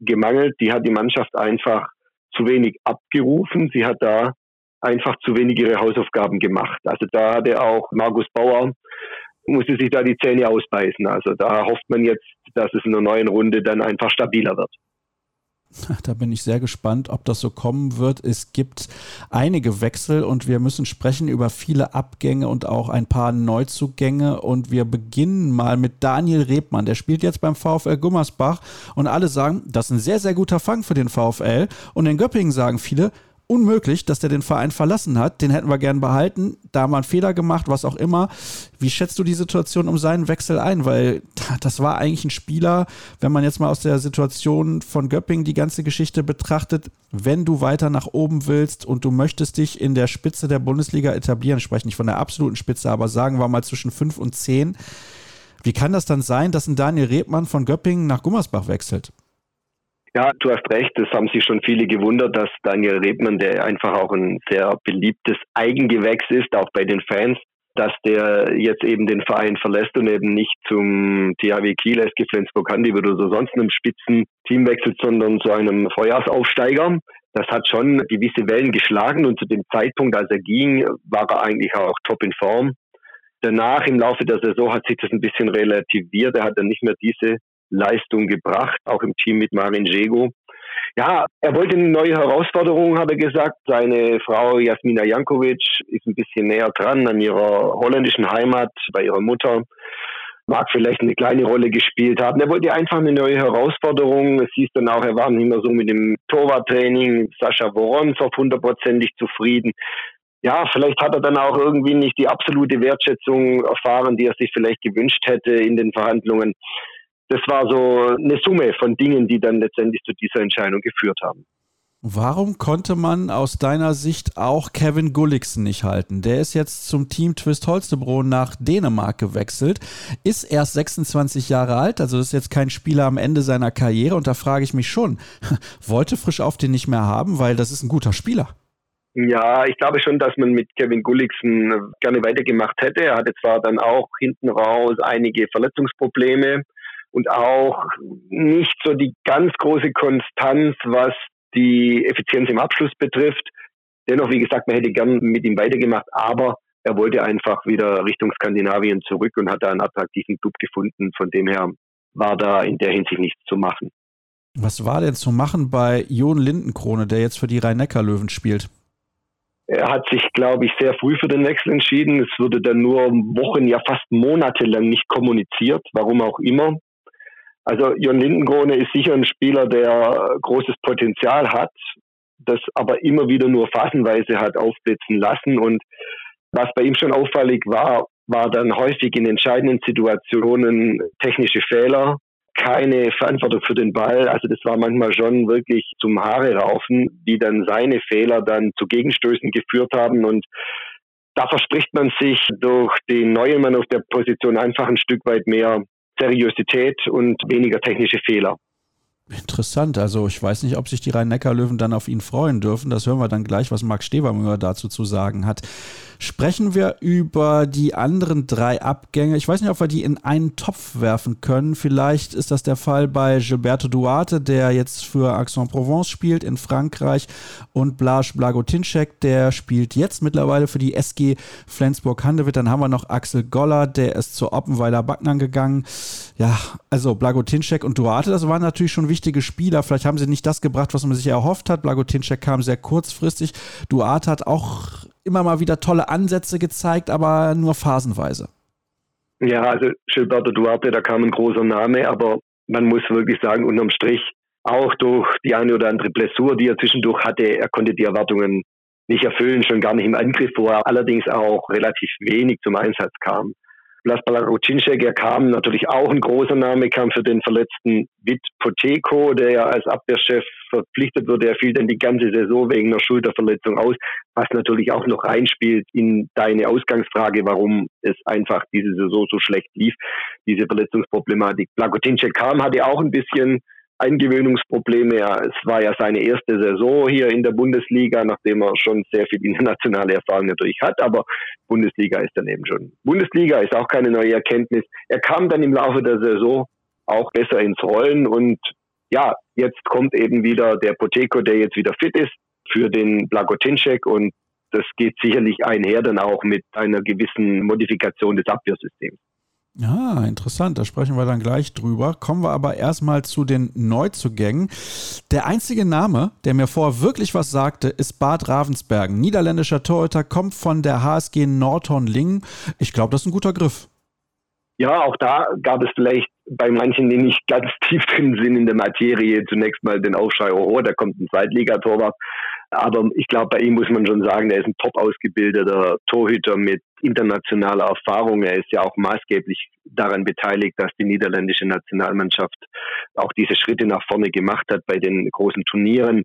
gemangelt. Die hat die Mannschaft einfach zu wenig abgerufen. Sie hat da einfach zu wenig ihre Hausaufgaben gemacht. Also da hatte auch Markus Bauer, musste sich da die Zähne ausbeißen. Also da hofft man jetzt, dass es in der neuen Runde dann einfach stabiler wird.
Da bin ich sehr gespannt, ob das so kommen wird. Es gibt einige Wechsel und wir müssen sprechen über viele Abgänge und auch ein paar Neuzugänge. Und wir beginnen mal mit Daniel Rebmann. Der spielt jetzt beim VfL Gummersbach und alle sagen, das ist ein sehr, sehr guter Fang für den VfL. Und in Göppingen sagen viele, unmöglich, dass der den Verein verlassen hat. Den hätten wir gern behalten. Da haben wir einen Fehler gemacht, was auch immer. Wie schätzt du die Situation um seinen Wechsel ein? Weil das war eigentlich ein Spieler, wenn man jetzt mal aus der Situation von Göpping die ganze Geschichte betrachtet, wenn du weiter nach oben willst und du möchtest dich in der Spitze der Bundesliga etablieren, spreche nicht von der absoluten Spitze, aber sagen wir mal zwischen 5 und 10. Wie kann das dann sein, dass ein Daniel Rebmann von Göppingen nach Gummersbach wechselt?
Ja, du hast recht. Es haben sich schon viele gewundert, dass Daniel Rebmann, der einfach auch ein sehr beliebtes Eigengewächs ist, auch bei den Fans, dass der jetzt eben den Verein verlässt und eben nicht zum THW Kiel, SG Flensburg Handewitt oder so sonst einem Spitzenteam wechselt, sondern zu einem Vorjahresaufsteiger. Das hat schon gewisse Wellen geschlagen und zu dem Zeitpunkt, als er ging, war er eigentlich auch top in Form. Danach im Laufe der Saison hat sich das ein bisschen relativiert. Er hat dann nicht mehr diese Leistung gebracht, auch im Team mit Marin Jego. Ja, er wollte eine neue Herausforderung, hat er gesagt. Seine Frau Jasmina Jankovic ist ein bisschen näher dran an ihrer holländischen Heimat bei ihrer Mutter. Mag vielleicht eine kleine Rolle gespielt haben. Er wollte einfach eine neue Herausforderung. Es hieß dann auch, er war nicht mehr so mit dem Torwarttraining. Sascha Woronzow hundertprozentig zufrieden. Ja, vielleicht hat er dann auch irgendwie nicht die absolute Wertschätzung erfahren, die er sich vielleicht gewünscht hätte in den Verhandlungen das war so eine Summe von Dingen, die dann letztendlich zu dieser Entscheidung geführt haben.
Warum konnte man aus deiner Sicht auch Kevin Gulliksen nicht halten? Der ist jetzt zum Team Twist Holstebro nach Dänemark gewechselt, ist erst 26 Jahre alt, also ist jetzt kein Spieler am Ende seiner Karriere und da frage ich mich schon, wollte Frisch auf den nicht mehr haben, weil das ist ein guter Spieler.
Ja, ich glaube schon, dass man mit Kevin Gulliksen gerne weitergemacht hätte. Er hatte zwar dann auch hinten raus einige Verletzungsprobleme, und auch nicht so die ganz große Konstanz, was die Effizienz im Abschluss betrifft. Dennoch, wie gesagt, man hätte gern mit ihm weitergemacht, aber er wollte einfach wieder Richtung Skandinavien zurück und hat da einen attraktiven Club gefunden. Von dem her war da in der Hinsicht nichts zu machen.
Was war denn zu machen bei Jon Lindenkrone, der jetzt für die Rhein-Neckar-Löwen spielt?
Er hat sich, glaube ich, sehr früh für den Wechsel entschieden. Es wurde dann nur Wochen, ja fast monatelang nicht kommuniziert, warum auch immer. Also Jon Lindenkrone ist sicher ein Spieler, der großes Potenzial hat, das aber immer wieder nur phasenweise hat aufblitzen lassen. Und was bei ihm schon auffällig war, war dann häufig in entscheidenden Situationen technische Fehler, keine Verantwortung für den Ball. Also das war manchmal schon wirklich zum Haare raufen, die dann seine Fehler dann zu Gegenstößen geführt haben und da verspricht man sich durch den neuen Mann auf der Position einfach ein Stück weit mehr Seriosität und weniger technische Fehler.
Interessant. Also ich weiß nicht, ob sich die Rhein-Neckar-Löwen dann auf ihn freuen dürfen. Das hören wir dann gleich, was Marc Stevermüller dazu zu sagen hat. Sprechen wir über die anderen drei Abgänge. Ich weiß nicht, ob wir die in einen Topf werfen können. Vielleicht ist das der Fall bei Gilberto Duarte, der jetzt für Aix-en-Provence spielt in Frankreich und Blaž Blagotinček, der spielt jetzt mittlerweile für die SG Flensburg-Handewitt. Dann haben wir noch Axel Goller, der ist zur Oppenweiler Backnern gegangen. Ja, also Blagotinček und Duarte, das waren natürlich schon wichtige Spieler. Vielleicht haben sie nicht das gebracht, was man sich erhofft hat. Blagotinček kam sehr kurzfristig. Duarte hat auch immer mal wieder tolle Ansätze gezeigt, aber nur phasenweise.
Ja, also Gilberto Duarte, da kam ein großer Name, aber man muss wirklich sagen, unterm Strich, auch durch die eine oder andere Blessur, die er zwischendurch hatte, er konnte die Erwartungen nicht erfüllen, schon gar nicht im Angriff, wo er allerdings auch relativ wenig zum Einsatz kam. Lasbala Rucinczek, er kam natürlich auch ein großer Name, kam für den verletzten Vit Poteko, der ja als Abwehrchef verpflichtet wurde. Er fiel dann die ganze Saison wegen einer Schulterverletzung aus, was natürlich auch noch reinspielt in deine Ausgangsfrage, warum es einfach diese Saison so schlecht lief, diese Verletzungsproblematik. Blagotinczek kam, hatte auch ein bisschen Eingewöhnungsprobleme. Ja, es war ja seine erste Saison hier in der Bundesliga, nachdem er schon sehr viel internationale Erfahrung natürlich hat. Aber Bundesliga ist dann eben schon. Bundesliga ist auch keine neue Erkenntnis. Er kam dann im Laufe der Saison auch besser ins Rollen und ja, jetzt kommt eben wieder der Poteko, der jetzt wieder fit ist für den Blagotinczek und das geht sicherlich einher dann auch mit einer gewissen Modifikation des Abwehrsystems.
Ja, interessant. Da sprechen wir dann gleich drüber. Kommen wir aber erstmal zu den Neuzugängen. Der einzige Name, der mir vorher wirklich was sagte, ist Bart Ravensbergen. Niederländischer Torhüter, kommt von der HSG Nordhorn-Lingen. Ich glaube, das ist ein guter Griff.
Ja, auch da gab es vielleicht bei manchen, die nicht ganz tief drin sind in der Materie, zunächst mal den Aufschrei, oh, da kommt ein Zweitligatorwart. Aber ich glaube, bei ihm muss man schon sagen, er ist ein top ausgebildeter Torhüter mit internationaler Erfahrung. Er ist ja auch maßgeblich daran beteiligt, dass die niederländische Nationalmannschaft auch diese Schritte nach vorne gemacht hat bei den großen Turnieren.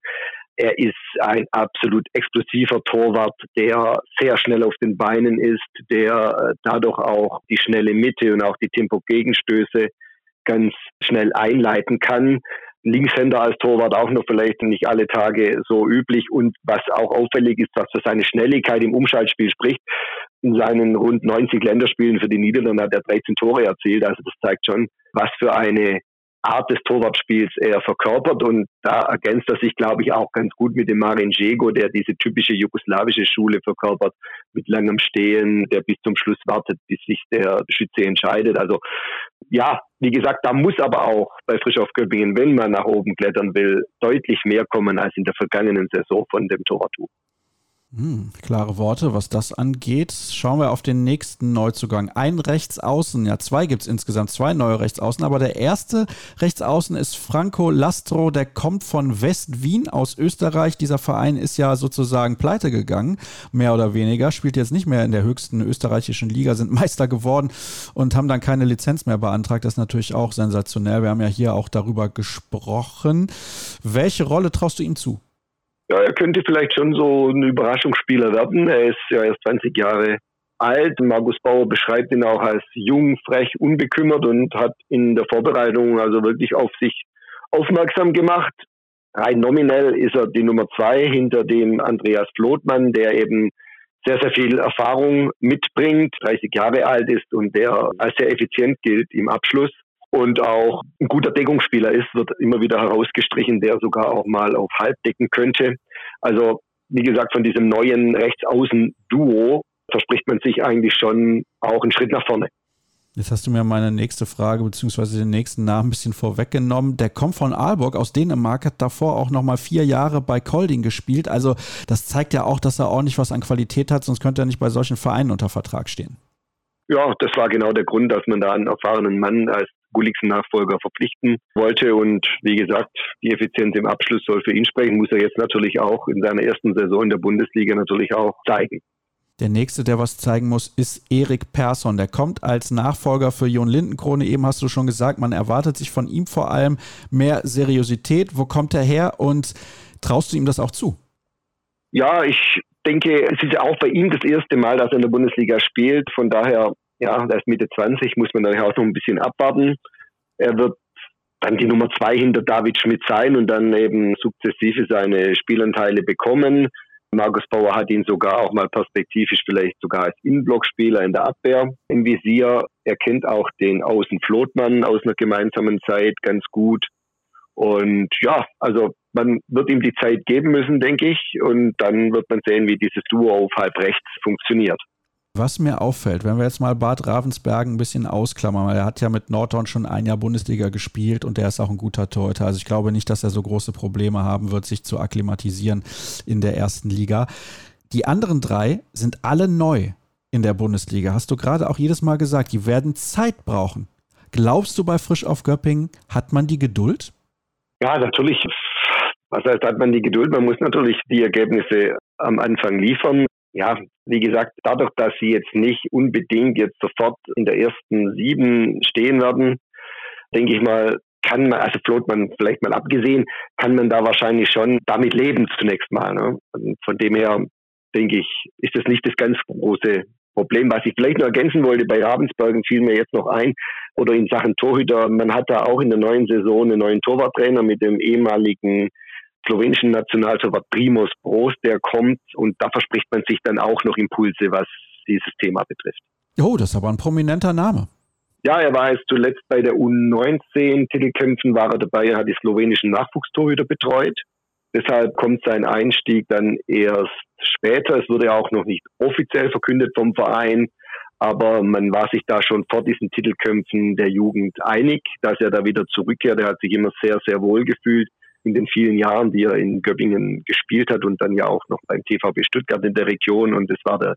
Er ist ein absolut explosiver Torwart, der sehr schnell auf den Beinen ist, der äh, dadurch auch die schnelle Mitte und auch die Tempo-Gegenstöße ganz schnell einleiten kann. Linkshänder als Torwart auch noch vielleicht nicht alle Tage so üblich. Und was auch auffällig ist, was für seine Schnelligkeit im Umschaltspiel spricht. In seinen rund 90 Länderspielen für die Niederlande hat er 13 Tore erzielt. Also das zeigt schon, was für eine Art des Torwartspiels er verkörpert und da ergänzt er sich, glaube ich, auch ganz gut mit dem Marin Jego, der diese typische jugoslawische Schule verkörpert, mit langem Stehen, der bis zum Schluss wartet, bis sich der Schütze entscheidet. Also ja, wie gesagt, da muss aber auch bei Frisch auf Göppingen, wenn man nach oben klettern will, deutlich mehr kommen als in der vergangenen Saison von dem Torwarttuch.
Hm, klare Worte, was das angeht. Schauen wir auf den nächsten Neuzugang. Ein Rechtsaußen, ja, zwei gibt es insgesamt, zwei neue Rechtsaußen, aber der erste Rechtsaußen ist Franco Lastro, der kommt von West-Wien aus Österreich. Dieser Verein ist ja sozusagen pleite gegangen, mehr oder weniger, spielt jetzt nicht mehr in der höchsten österreichischen Liga, sind Meister geworden und haben dann keine Lizenz mehr beantragt. Das ist natürlich auch sensationell. Wir haben ja hier auch darüber gesprochen. Welche Rolle traust du ihm zu?
Ja, er könnte vielleicht schon so ein Überraschungsspieler werden. Er ist ja erst 20 Jahre alt. Markus Bauer beschreibt ihn auch als jung, frech, unbekümmert und hat in der Vorbereitung also wirklich auf sich aufmerksam gemacht. Rein nominell ist er die Nummer zwei hinter dem Andreas Flotmann, der eben sehr, sehr viel Erfahrung mitbringt, 30 Jahre alt ist und der als sehr effizient gilt im Abschluss und auch ein guter Deckungsspieler ist, wird immer wieder herausgestrichen, der sogar auch mal auf Halb decken könnte. Also wie gesagt, von diesem neuen Rechtsaußen-Duo verspricht man sich eigentlich schon auch einen Schritt nach vorne.
Jetzt hast du mir meine nächste Frage bzw. den nächsten Namen ein bisschen vorweggenommen. Der kommt von Aalborg aus Dänemark, hat davor auch nochmal vier Jahre bei Kolding gespielt. Also das zeigt ja auch, dass er ordentlich was an Qualität hat, sonst könnte er nicht bei solchen Vereinen unter Vertrag stehen.
Ja, das war genau der Grund, dass man da einen erfahrenen Mann als Gulliksen Nachfolger verpflichten wollte. Und wie gesagt, die Effizienz im Abschluss soll für ihn sprechen, muss er jetzt natürlich auch in seiner ersten Saison in der Bundesliga natürlich auch zeigen.
Der nächste, der was zeigen muss, ist Erik Persson. Der kommt als Nachfolger für Jon Lindenkrone. Eben hast du schon gesagt, man erwartet sich von ihm vor allem mehr Seriosität. Wo kommt er her und traust du ihm das auch zu?
Ja, ich denke, es ist ja auch bei ihm das erste Mal, dass er in der Bundesliga spielt. Von daher, ja, er ist Mitte 20, muss man daher auch noch ein bisschen abwarten. Er wird dann die Nummer zwei hinter David Schmidt sein und dann eben sukzessive seine Spielanteile bekommen. Markus Bauer hat ihn sogar auch mal perspektivisch vielleicht sogar als Innenblockspieler in der Abwehr im Visier. Er kennt auch den Außen Flotmann aus einer gemeinsamen Zeit ganz gut. Und ja, also man wird ihm die Zeit geben müssen, denke ich. Und dann wird man sehen, wie dieses Duo auf halb rechts funktioniert.
Was mir auffällt, wenn wir jetzt mal Bad Ravensbergen ein bisschen ausklammern, weil er hat ja mit Nordhorn schon ein Jahr Bundesliga gespielt und er ist auch ein guter Torhüter. Also ich glaube nicht, dass er so große Probleme haben wird, sich zu akklimatisieren in der ersten Liga. Die anderen drei sind alle neu in der Bundesliga. Hast du gerade auch jedes Mal gesagt, die werden Zeit brauchen. Glaubst du bei Frisch auf Göppingen, hat man die Geduld?
Ja, natürlich. Was heißt, hat man die Geduld? Man muss natürlich die Ergebnisse am Anfang liefern ja, wie gesagt, dadurch, dass sie jetzt nicht unbedingt jetzt sofort in der ersten sieben stehen werden, denke ich mal, kann man, also Flotmann vielleicht mal abgesehen, kann man da wahrscheinlich schon damit leben zunächst mal. Ne? Und von dem her denke ich, ist das nicht das ganz große Problem. Was ich vielleicht noch ergänzen wollte, bei Ravensbergen fiel mir jetzt noch ein, oder in Sachen Torhüter, man hat da auch in der neuen Saison einen neuen Torwarttrainer mit dem ehemaligen slowenischen Nationaltorwart Primos Bros, der kommt und da verspricht man sich dann auch noch Impulse, was dieses Thema betrifft.
Oh, das ist aber ein prominenter Name.
Ja, er war jetzt zuletzt bei der U19-Titelkämpfen, war er dabei, er hat die slowenischen Nachwuchstorhüter betreut. Deshalb kommt sein Einstieg dann erst später. Es wurde auch noch nicht offiziell verkündet vom Verein, aber man war sich da schon vor diesen Titelkämpfen der Jugend einig, dass er da wieder zurückkehrt. Er hat sich immer sehr, sehr wohl gefühlt in den vielen Jahren, die er in Göppingen gespielt hat und dann ja auch noch beim TVB Stuttgart in der Region. Und es war der,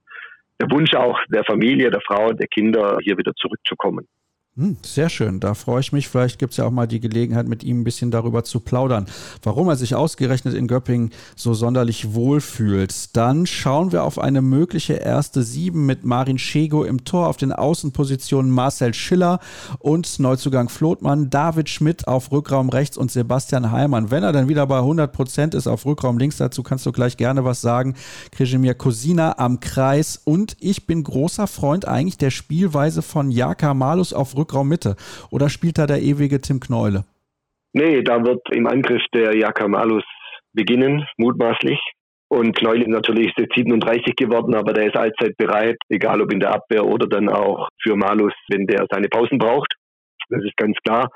der Wunsch auch der Familie, der Frau, der Kinder, hier wieder zurückzukommen.
Hm, sehr schön, da freue ich mich. Vielleicht gibt es ja auch mal die Gelegenheit, mit ihm ein bisschen darüber zu plaudern, warum er sich ausgerechnet in Göppingen so sonderlich wohlfühlt. Dann schauen wir auf eine mögliche erste Sieben mit Marin Schego im Tor, auf den Außenpositionen Marcel Schiller und Neuzugang Flotmann, David Schmidt auf Rückraum rechts und Sebastian Heimann. Wenn er dann wieder bei 100 Prozent ist auf Rückraum links, dazu kannst du gleich gerne was sagen. Krejimir Kosina am Kreis und ich bin großer Freund eigentlich der Spielweise von Jaka Malus auf Rückraum Rückraum Mitte? Oder spielt da der ewige Tim Kneule?
Nee, da wird im Angriff der Jakamalus beginnen, mutmaßlich. Und Kneule ist natürlich jetzt 37 geworden, aber der ist allzeit bereit, egal ob in der Abwehr oder dann auch für Malus, wenn der seine Pausen braucht. Das ist ganz klar.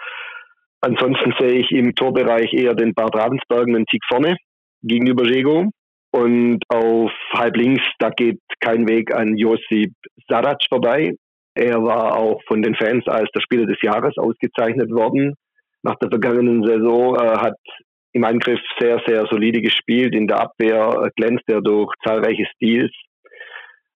Ansonsten sehe ich im Torbereich eher den Bart Ravensbergen einen Tick vorne gegenüber Jego. Und auf halb links, da geht kein Weg an Josip Sarac vorbei. Er war auch von den Fans als der Spieler des Jahres ausgezeichnet worden. Nach der vergangenen Saison äh, hat im Angriff sehr, sehr solide gespielt. In der Abwehr glänzt er durch zahlreiche Stils.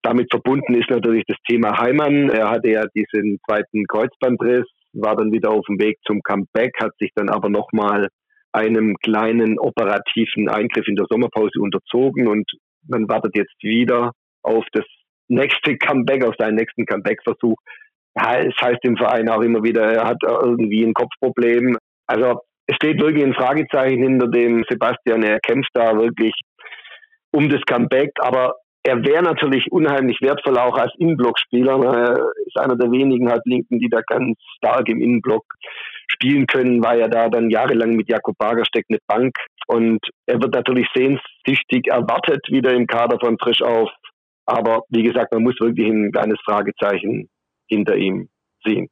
Damit verbunden ist natürlich das Thema Heimann. Er hatte ja diesen zweiten Kreuzbandriss, war dann wieder auf dem Weg zum Comeback, hat sich dann aber nochmal einem kleinen operativen Eingriff in der Sommerpause unterzogen und man wartet jetzt wieder auf das nächste Comeback, auf seinen nächsten Comeback-Versuch. Es heißt im Verein auch immer wieder, er hat irgendwie ein Kopfproblem. Also es steht wirklich ein Fragezeichen hinter dem Sebastian. Er kämpft da wirklich um das Comeback, aber er wäre natürlich unheimlich wertvoll auch als Innenblockspieler. Er ist einer der wenigen Halblinken, die da ganz stark im Innenblock spielen können, war ja da dann jahrelang mit Jakob Bagersteck eine Bank und er wird natürlich sehnsüchtig erwartet wieder im Kader von Frisch auf aber wie gesagt, man muss wirklich ein kleines Fragezeichen hinter ihm sehen.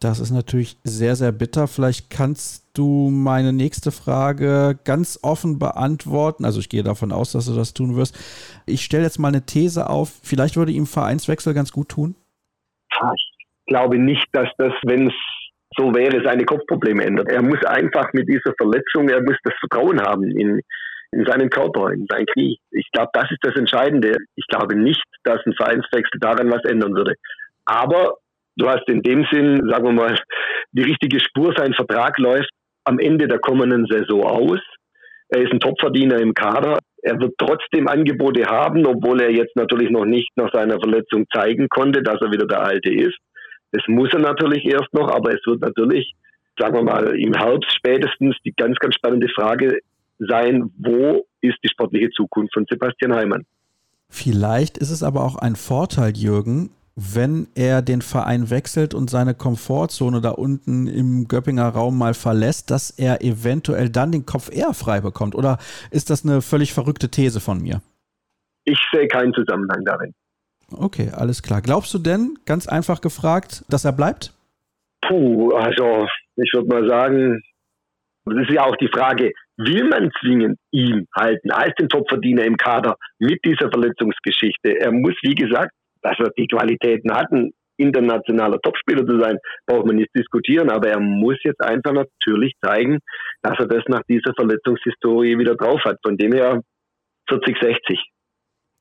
Das ist natürlich sehr, sehr bitter. Vielleicht kannst du meine nächste Frage ganz offen beantworten. Also ich gehe davon aus, dass du das tun wirst. Ich stelle jetzt mal eine These auf. Vielleicht würde ihm Vereinswechsel ganz gut tun.
glaube nicht, dass das, wenn es so wäre, seine Kopfprobleme ändert. Er muss einfach mit dieser Verletzung, er muss das Vertrauen haben in, in seinen Körper, in sein Knie. Ich glaube, das ist das Entscheidende. Ich glaube nicht, dass ein Vereinswechsel daran was ändern würde. Aber du hast in dem Sinn, sagen wir mal, die richtige Spur. Sein Vertrag läuft am Ende der kommenden Saison aus. Er ist ein Topverdiener im Kader. Er wird trotzdem Angebote haben, obwohl er jetzt natürlich noch nicht nach seiner Verletzung zeigen konnte, dass er wieder der Alte ist. Das muss er natürlich erst noch, aber es wird natürlich, sagen wir mal, im Herbst spätestens die ganz, ganz spannende Frage sein, wo ist die sportliche Zukunft von Sebastian Heimann?
Vielleicht ist es aber auch ein Vorteil, Jürgen, wenn er den Verein wechselt und seine Komfortzone da unten im Göppinger Raum mal verlässt, dass er eventuell dann den Kopf eher frei bekommt? Oder ist das eine völlig verrückte These von mir?
Ich sehe keinen Zusammenhang darin.
Okay, alles klar. Glaubst du denn, ganz einfach gefragt, dass er bleibt?
Puh, also ich würde mal sagen, das ist ja auch die Frage, will man zwingend ihn halten als den Topverdiener im Kader mit dieser Verletzungsgeschichte? Er muss, wie gesagt, dass er die Qualitäten hat, ein internationaler Topspieler zu sein, braucht man nicht diskutieren, aber er muss jetzt einfach natürlich zeigen, dass er das nach dieser Verletzungshistorie wieder drauf hat. Von dem her 40-60.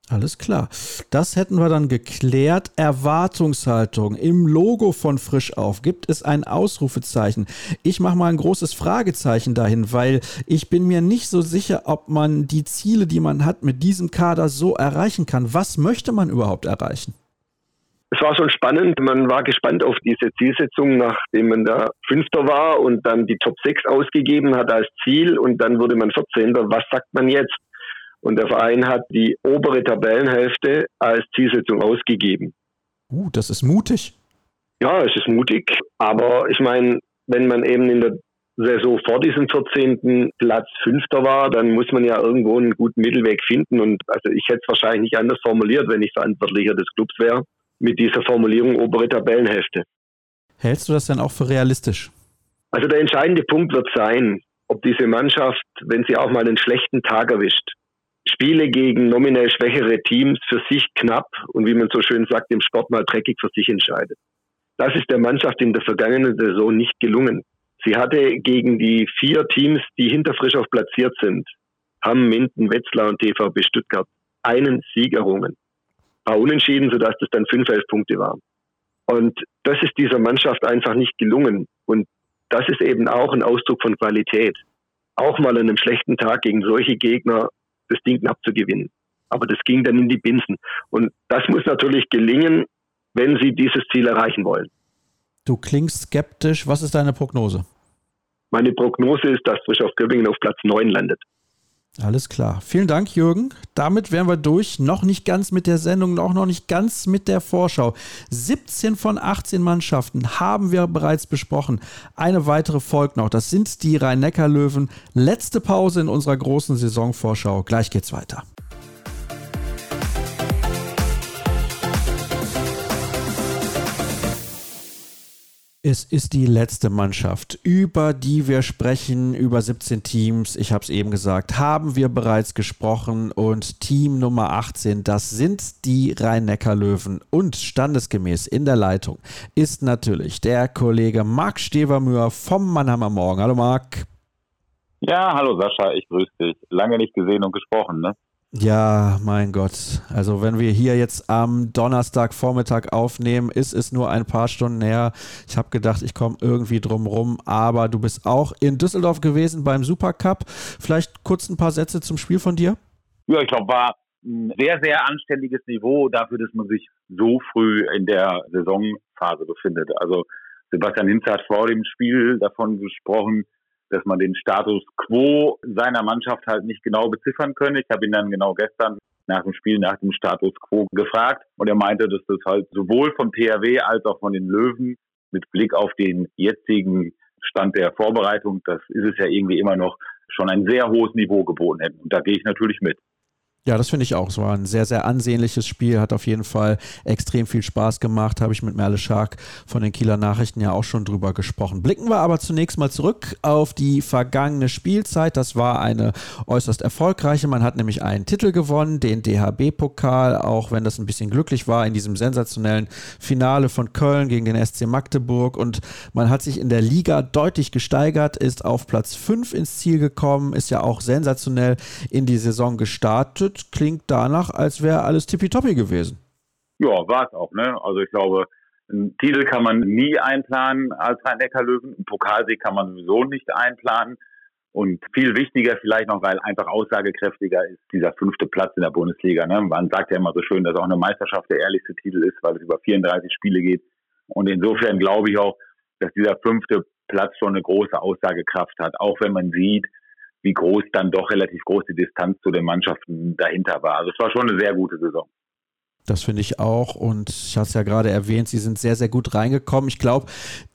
Alles klar. Das hätten wir dann geklärt. Erwartungshaltung. Im Logo von Frisch auf gibt es ein Ausrufezeichen. Ich mache mal ein großes Fragezeichen dahin, weil ich bin mir nicht so sicher, ob man die Ziele, die man hat, mit diesem Kader so erreichen kann. Was möchte man überhaupt erreichen?
Es war schon spannend. Man war gespannt auf diese Zielsetzung, nachdem man da Fünfter war und dann die Top 6 ausgegeben hat als Ziel und dann wurde man 14. Was sagt man jetzt? Und der Verein hat die obere Tabellenhälfte als Zielsetzung ausgegeben.
Uh, das ist mutig.
Ja, es ist mutig. Aber ich meine, wenn man eben in der Saison vor diesem 14. Platz Fünfter war, dann muss man ja irgendwo einen guten Mittelweg finden. Und also ich hätte es wahrscheinlich nicht anders formuliert, wenn ich Verantwortlicher des Clubs wäre, mit dieser Formulierung obere Tabellenhälfte.
Hältst du das denn auch für realistisch?
Also der entscheidende Punkt wird sein, ob diese Mannschaft, wenn sie auch mal einen schlechten Tag erwischt, Spiele gegen nominell schwächere Teams für sich knapp und wie man so schön sagt, im Sport mal dreckig für sich entscheidet. Das ist der Mannschaft in der vergangenen Saison nicht gelungen. Sie hatte gegen die vier Teams, die hinter Frischhoff platziert sind, Hamm, Minden, Wetzlar und TVB Stuttgart, einen Sieg errungen. Ein paar Unentschieden, sodass das dann fünf, elf Punkte waren. Und das ist dieser Mannschaft einfach nicht gelungen. Und das ist eben auch ein Ausdruck von Qualität. Auch mal an einem schlechten Tag gegen solche Gegner das Ding knapp zu gewinnen. Aber das ging dann in die Binsen. Und das muss natürlich gelingen, wenn sie dieses Ziel erreichen wollen.
Du klingst skeptisch. Was ist deine Prognose?
Meine Prognose ist, dass Frisch auf Göppingen auf Platz 9 landet.
Alles klar. Vielen Dank, Jürgen. Damit wären wir durch. Noch nicht ganz mit der Sendung, auch noch nicht ganz mit der Vorschau. 17 von 18 Mannschaften haben wir bereits besprochen. Eine weitere folgt noch. Das sind die Rhein-Neckar-Löwen. Letzte Pause in unserer großen Saisonvorschau. Gleich geht's weiter. Es ist die letzte Mannschaft, über die wir sprechen, über 17 Teams. Ich habe es eben gesagt, haben wir bereits gesprochen. Und Team Nummer 18, das sind die Rhein-Neckar-Löwen. Und standesgemäß in der Leitung ist natürlich der Kollege Marc Stevermüher vom Mannheimer Morgen. Hallo Marc.
Ja, hallo Sascha, ich grüße dich. Lange nicht gesehen und gesprochen, ne?
Ja, mein Gott. Also wenn wir hier jetzt am Donnerstagvormittag aufnehmen, ist es nur ein paar Stunden her. Ich habe gedacht, ich komme irgendwie drum rum, aber du bist auch in Düsseldorf gewesen beim Supercup. Vielleicht kurz ein paar Sätze zum Spiel von dir?
Ja, ich glaube, war ein sehr, sehr anständiges Niveau dafür, dass man sich so früh in der Saisonphase befindet. Also Sebastian Hinz hat vor dem Spiel davon gesprochen, dass man den Status quo seiner Mannschaft halt nicht genau beziffern könne. Ich habe ihn dann genau gestern nach dem Spiel nach dem Status quo gefragt und er meinte, dass das halt sowohl von THW als auch von den Löwen mit Blick auf den jetzigen Stand der Vorbereitung, das ist es ja irgendwie immer noch, schon ein sehr hohes Niveau geboten hätten. Und da gehe ich natürlich mit.
Ja, das finde ich auch. Es war ein sehr, sehr ansehnliches Spiel, hat auf jeden Fall extrem viel Spaß gemacht. Habe ich mit Merle Schark von den Kieler Nachrichten ja auch schon drüber gesprochen. Blicken wir aber zunächst mal zurück auf die vergangene Spielzeit. Das war eine äußerst erfolgreiche. Man hat nämlich einen Titel gewonnen, den DHB-Pokal, auch wenn das ein bisschen glücklich war in diesem sensationellen Finale von Köln gegen den SC Magdeburg. Und man hat sich in der Liga deutlich gesteigert, ist auf Platz 5 ins Ziel gekommen, ist ja auch sensationell in die Saison gestartet klingt danach, als wäre alles tippitoppi gewesen.
Ja, war es auch. Ne? Also ich glaube, einen Titel kann man nie einplanen als Rhein-Neckar-Löwen. Einen Pokalsieg kann man sowieso nicht einplanen. Und viel wichtiger vielleicht noch, weil einfach aussagekräftiger ist dieser fünfte Platz in der Bundesliga. Ne? Man sagt ja immer so schön, dass auch eine Meisterschaft der ehrlichste Titel ist, weil es über 34 Spiele geht. Und insofern glaube ich auch, dass dieser fünfte Platz schon eine große Aussagekraft hat. Auch wenn man sieht, wie groß dann doch relativ groß die Distanz zu den Mannschaften dahinter war. Also es war schon eine sehr gute Saison.
Das finde ich auch. Und ich hatte es ja gerade erwähnt, sie sind sehr, sehr gut reingekommen. Ich glaube,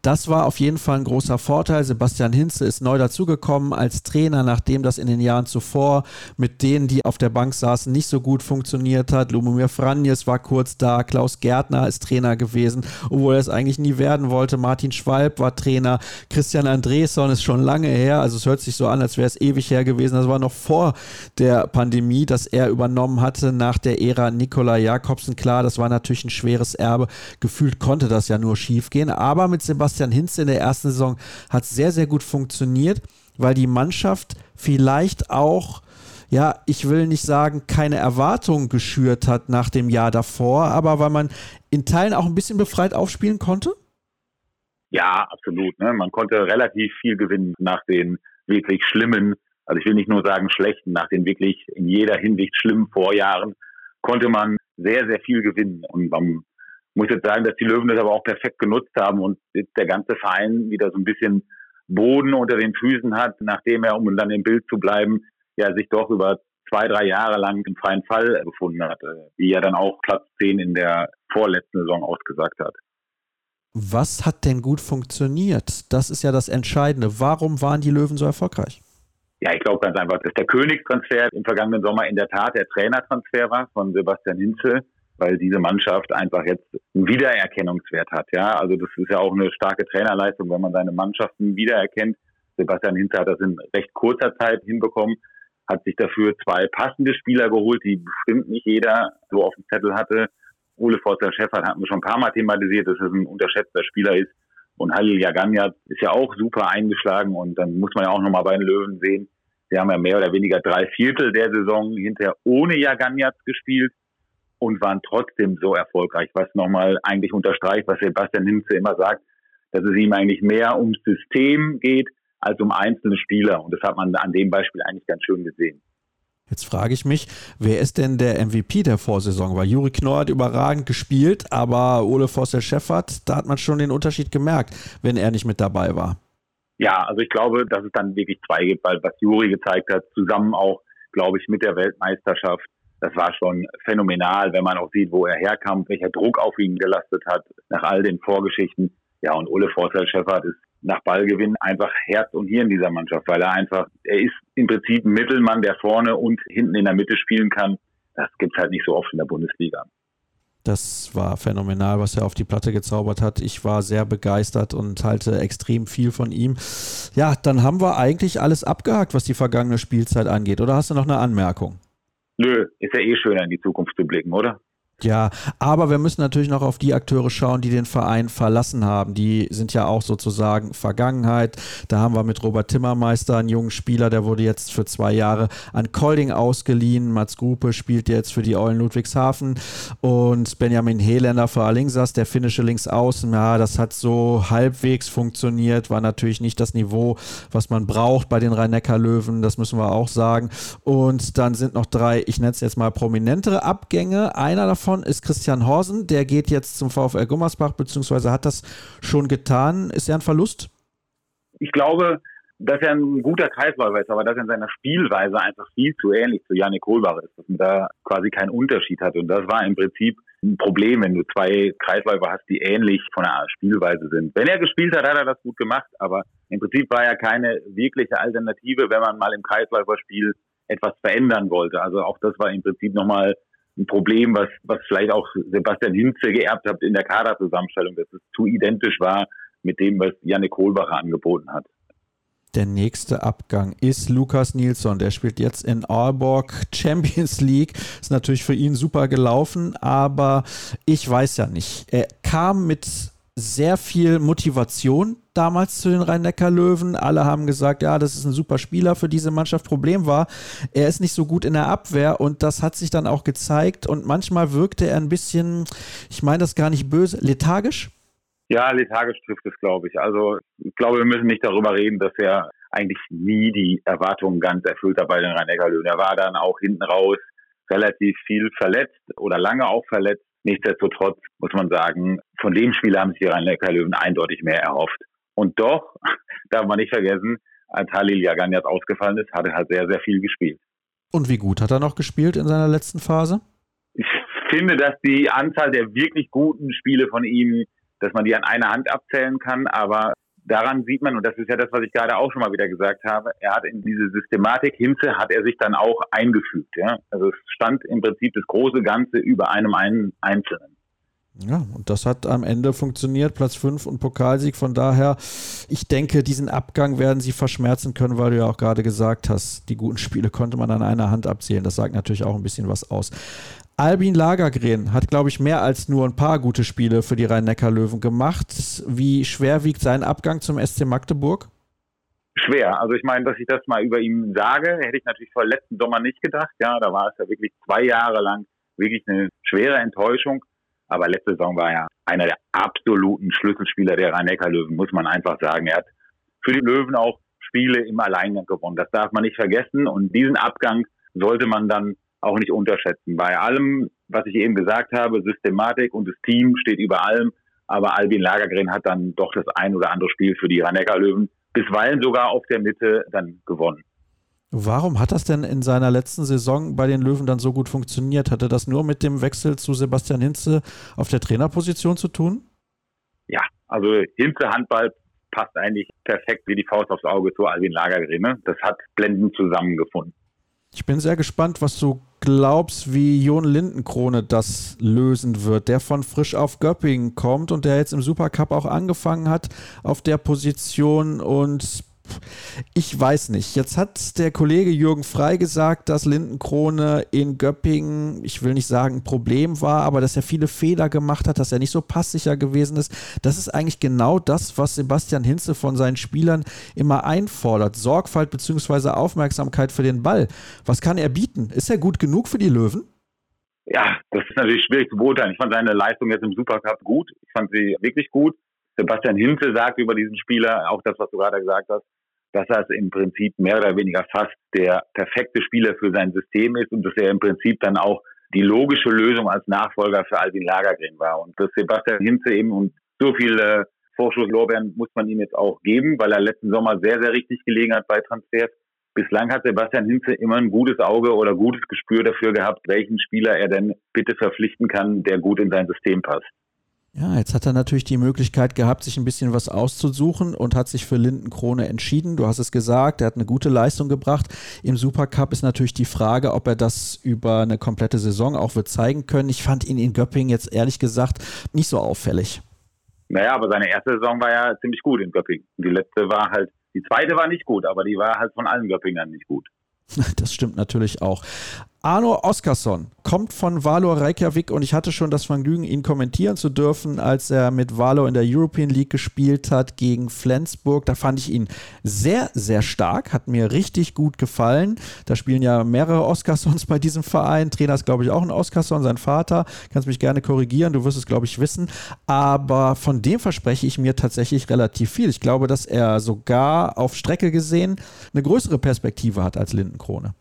das war auf jeden Fall ein großer Vorteil. Sebastian Hinze ist neu dazugekommen als Trainer, nachdem das in den Jahren zuvor mit denen, die auf der Bank saßen, nicht so gut funktioniert hat. Lumumir Franjes war kurz da, Klaus Gärtner ist Trainer gewesen, obwohl er es eigentlich nie werden wollte. Martin Schwalb war Trainer, Christian Andresson ist schon lange her. Also es hört sich so an, als wäre es ewig her gewesen. Das war noch vor der Pandemie, dass er übernommen hatte nach der Ära Nikola Jakobsen. Klar, das war natürlich ein schweres Erbe. Gefühlt konnte das ja nur schief gehen. Aber mit Sebastian Sebastian Hinz in der ersten Saison hat sehr, sehr gut funktioniert, weil die Mannschaft vielleicht auch ja, ich will nicht sagen, keine Erwartungen geschürt hat nach dem Jahr davor, aber weil man in Teilen auch ein bisschen befreit aufspielen konnte?
Ja, absolut. Ne? Man konnte relativ viel gewinnen nach den wirklich schlimmen, also ich will nicht nur sagen schlechten, nach den wirklich in jeder Hinsicht schlimmen Vorjahren konnte man sehr, sehr viel gewinnen. Und man muss jetzt sagen, dass die Löwen das aber auch perfekt genutzt haben und jetzt der ganze Verein wieder so ein bisschen Boden unter den Füßen hat, nachdem er, um dann im Bild zu bleiben, ja sich doch über zwei, drei Jahre lang im freien Fall befunden hat, wie er dann auch Platz 10 in der vorletzten Saison ausgesagt hat.
Was hat denn gut funktioniert? Das ist ja das Entscheidende. Warum waren die Löwen so erfolgreich?
Ja, ich glaube ganz einfach, dass der Königstransfer im vergangenen Sommer in der Tat der Trainertransfer war von Sebastian Hinze weil diese Mannschaft einfach jetzt einen Wiedererkennungswert hat. Ja, also das ist ja auch eine starke Trainerleistung, wenn man seine Mannschaften wiedererkennt. Sebastian Hinter hat das in recht kurzer Zeit hinbekommen, hat sich dafür zwei passende Spieler geholt, die bestimmt nicht jeder so auf dem Zettel hatte. Ole Forster Schäffert hatten wir schon ein paar Mal thematisiert, dass es ein unterschätzter Spieler ist. Und Halil Jaganjat ist ja auch super eingeschlagen und dann muss man ja auch nochmal bei den Löwen sehen. Sie haben ja mehr oder weniger drei Viertel der Saison hinterher ohne Jaganjat gespielt und waren trotzdem so erfolgreich, was nochmal eigentlich unterstreicht, was Sebastian Hinze immer sagt, dass es ihm eigentlich mehr ums System geht als um einzelne Spieler. Und das hat man an dem Beispiel eigentlich ganz schön gesehen.
Jetzt frage ich mich, wer ist denn der MVP der Vorsaison? Weil Juri Knorr hat überragend gespielt, aber Ole Vossel-Scheffert, da hat man schon den Unterschied gemerkt, wenn er nicht mit dabei war.
Ja, also ich glaube, dass es dann wirklich zwei gibt, weil was Juri gezeigt hat, zusammen auch, glaube ich, mit der Weltmeisterschaft, das war schon phänomenal, wenn man auch sieht, wo er herkam, welcher Druck auf ihn gelastet hat, nach all den Vorgeschichten. Ja, und Ole Vorteil-Scheffert ist nach Ballgewinn einfach Herz und Hirn dieser Mannschaft, weil er einfach, er ist im Prinzip ein Mittelmann, der vorne und hinten in der Mitte spielen kann. Das gibt's halt nicht so oft in der Bundesliga.
Das war phänomenal, was er auf die Platte gezaubert hat. Ich war sehr begeistert und halte extrem viel von ihm. Ja, dann haben wir eigentlich alles abgehakt, was die vergangene Spielzeit angeht. Oder hast du noch eine Anmerkung?
Nö, ist ja eh schöner in die Zukunft zu blicken, oder?
Ja, aber wir müssen natürlich noch auf die Akteure schauen, die den Verein verlassen haben. Die sind ja auch sozusagen Vergangenheit. Da haben wir mit Robert Timmermeister einen jungen Spieler, der wurde jetzt für zwei Jahre an Kolding ausgeliehen. Mats Grupe spielt jetzt für die Eulen Ludwigshafen und Benjamin Heländer für Alingsas, der finnische Linksaußen. Ja, das hat so halbwegs funktioniert, war natürlich nicht das Niveau, was man braucht bei den Rhein-Neckar-Löwen, das müssen wir auch sagen. Und dann sind noch drei, ich nenne es jetzt mal prominentere Abgänge. Einer davon davon ist Christian Horsen. Der geht jetzt zum VfL Gummersbach, beziehungsweise hat das schon getan. Ist er ein Verlust?
Ich glaube, dass er ein guter Kreisläufer ist, aber dass er in seiner Spielweise einfach viel zu ähnlich zu Janik Kohlbach ist, dass man da quasi keinen Unterschied hat. Und das war im Prinzip ein Problem, wenn du zwei Kreisläufer hast, die ähnlich von der Spielweise sind. Wenn er gespielt hat, hat er das gut gemacht, aber im Prinzip war er keine wirkliche Alternative, wenn man mal im Kreisläuferspiel etwas verändern wollte. Also auch das war im Prinzip nochmal ein Problem, was, was vielleicht auch Sebastian Hinze geerbt hat in der Kaderzusammenstellung, dass es zu identisch war mit dem, was Janik Kohlbacher angeboten hat.
Der nächste Abgang ist Lukas Nilsson. Der spielt jetzt in Aalborg Champions League. Ist natürlich für ihn super gelaufen, aber ich weiß ja nicht. Er kam mit sehr viel Motivation damals zu den Rhein-Neckar-Löwen. Alle haben gesagt, ja, das ist ein super Spieler für diese Mannschaft. Problem war, er ist nicht so gut in der Abwehr und das hat sich dann auch gezeigt. Und manchmal wirkte er ein bisschen, ich meine das gar nicht böse, lethargisch.
Ja, lethargisch trifft es, glaube ich. Also ich glaube, wir müssen nicht darüber reden, dass er eigentlich nie die Erwartungen ganz erfüllt hat bei den Rhein-Neckar-Löwen. Er war dann auch hinten raus relativ viel verletzt oder lange auch verletzt. Nichtsdestotrotz muss man sagen, von dem Spiel haben sich die Rhein-Neckar-Löwen eindeutig mehr erhofft. Und doch, darf man nicht vergessen, als Halil Jagan jetzt ausgefallen ist, hat er halt sehr, sehr viel gespielt.
Und wie gut hat er noch gespielt in seiner letzten Phase?
Ich finde, dass die Anzahl der wirklich guten Spiele von ihm, dass man die an einer Hand abzählen kann, aber daran sieht man, und das ist ja das, was ich gerade auch schon mal wieder gesagt habe, er hat in diese Systematik Hinze hat er sich dann auch eingefügt. Ja? Also es stand im Prinzip das große Ganze über einem einen Einzelnen.
Ja, und das hat am Ende funktioniert, Platz 5 und Pokalsieg. Von daher, ich denke, diesen Abgang werden sie verschmerzen können, weil du ja auch gerade gesagt hast, die guten Spiele konnte man an einer Hand abzählen. Das sagt natürlich auch ein bisschen was aus. Albin Lagergren hat, glaube ich, mehr als nur ein paar gute Spiele für die Rhein-Neckar-Löwen gemacht. Wie schwer wiegt sein Abgang zum SC Magdeburg?
Schwer. Also ich meine, dass ich das mal über ihn sage, hätte ich natürlich vor letzten Sommer nicht gedacht. Ja, da war es ja wirklich zwei Jahre lang wirklich eine schwere Enttäuschung. Aber letzte Saison war er einer der absoluten Schlüsselspieler der Rhein-Neckar-Löwen, muss man einfach sagen. Er hat für die Löwen auch Spiele im Alleingang gewonnen. Das darf man nicht vergessen. Und diesen Abgang sollte man dann auch nicht unterschätzen. Bei allem, was ich eben gesagt habe, Systematik und das Team steht über allem. Aber Albin Lagergren hat dann doch das ein oder andere Spiel für die Rhein-Neckar-Löwen bisweilen sogar auf der Mitte dann gewonnen.
Warum hat das denn in seiner letzten Saison bei den Löwen dann so gut funktioniert? Hatte das nur mit dem Wechsel zu Sebastian Hinze auf der Trainerposition zu tun?
Ja, also Hinze Handball passt eigentlich perfekt wie die Faust aufs Auge zu Alvin Lagergren. Ne? Das hat blendend zusammengefunden.
Ich bin sehr gespannt, was du glaubst, wie Jon Lindenkrone das lösen wird, der von frisch auf Göppingen kommt und der jetzt im Supercup auch angefangen hat auf der Position und ich weiß nicht. Jetzt hat der Kollege Jürgen Frei gesagt, dass Lindenkrone in Göppingen, ich will nicht sagen ein Problem war, aber dass er viele Fehler gemacht hat, dass er nicht so passsicher gewesen ist. Das ist eigentlich genau das, was Sebastian Hinze von seinen Spielern immer einfordert. Sorgfalt bzw. Aufmerksamkeit für den Ball. Was kann er bieten? Ist er gut genug für die Löwen?
Ja, das ist natürlich schwierig zu beurteilen. Ich fand seine Leistung jetzt im Supercup gut. Ich fand sie wirklich gut. Sebastian Hinze sagt über diesen Spieler, auch das, was du gerade gesagt hast, dass er im Prinzip mehr oder weniger fast der perfekte Spieler für sein System ist und dass er im Prinzip dann auch die logische Lösung als Nachfolger für Albin Lagergren war. Und dass Sebastian Hinze eben und so viele Vorschusslorbeeren muss man ihm jetzt auch geben, weil er letzten Sommer sehr, sehr richtig gelegen hat bei Transfers. Bislang hat Sebastian Hinze immer ein gutes Auge oder gutes Gespür dafür gehabt, welchen Spieler er denn bitte verpflichten kann, der gut in sein System passt.
Ja, jetzt hat er natürlich die Möglichkeit gehabt, sich ein bisschen was auszusuchen und hat sich für Lindenkrone entschieden. Du hast es gesagt, er hat eine gute Leistung gebracht. Im Supercup ist natürlich die Frage, ob er das über eine komplette Saison auch wird zeigen können. Ich fand ihn in Göppingen jetzt ehrlich gesagt nicht so auffällig.
Naja, aber seine erste Saison war ja ziemlich gut in Göppingen. Die letzte war halt, die zweite war nicht gut, aber die war halt von allen Göppingern nicht gut.
Das stimmt natürlich auch. Arno Oskarsson kommt von Valor Reykjavik und ich hatte schon das Vergnügen, ihn kommentieren zu dürfen, als er mit Valor in der European League gespielt hat gegen Flensburg. Da fand ich ihn sehr, sehr stark, hat mir richtig gut gefallen. Da spielen ja mehrere Oskarssons bei diesem Verein. Trainer ist, glaube ich, auch ein Oskarsson, sein Vater. Kannst mich gerne korrigieren, du wirst es, glaube ich, wissen. Aber von dem verspreche ich mir tatsächlich relativ viel. Ich glaube, dass er sogar auf Strecke gesehen eine größere Perspektive hat als Lindenkrone.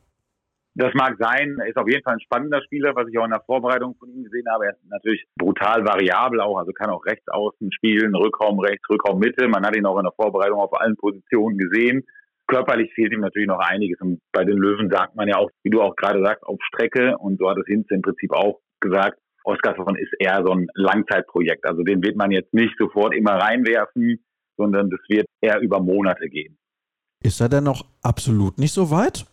Das mag sein, ist auf jeden Fall ein spannender Spieler, was ich auch in der Vorbereitung von ihm gesehen habe. Er ist natürlich brutal variabel auch, also kann auch rechts außen spielen, Rückraum rechts, Rückraum Mitte. Man hat ihn auch in der Vorbereitung auf allen Positionen gesehen. Körperlich fehlt ihm natürlich noch einiges. Und bei den Löwen sagt man ja auch, wie du auch gerade sagst, auf Strecke. Und so hat es Hinze im Prinzip auch gesagt. Oskarsson ist eher so ein Langzeitprojekt. Also den wird man jetzt nicht sofort immer reinwerfen, sondern das wird eher über Monate gehen.
Ist er denn noch absolut nicht so weit?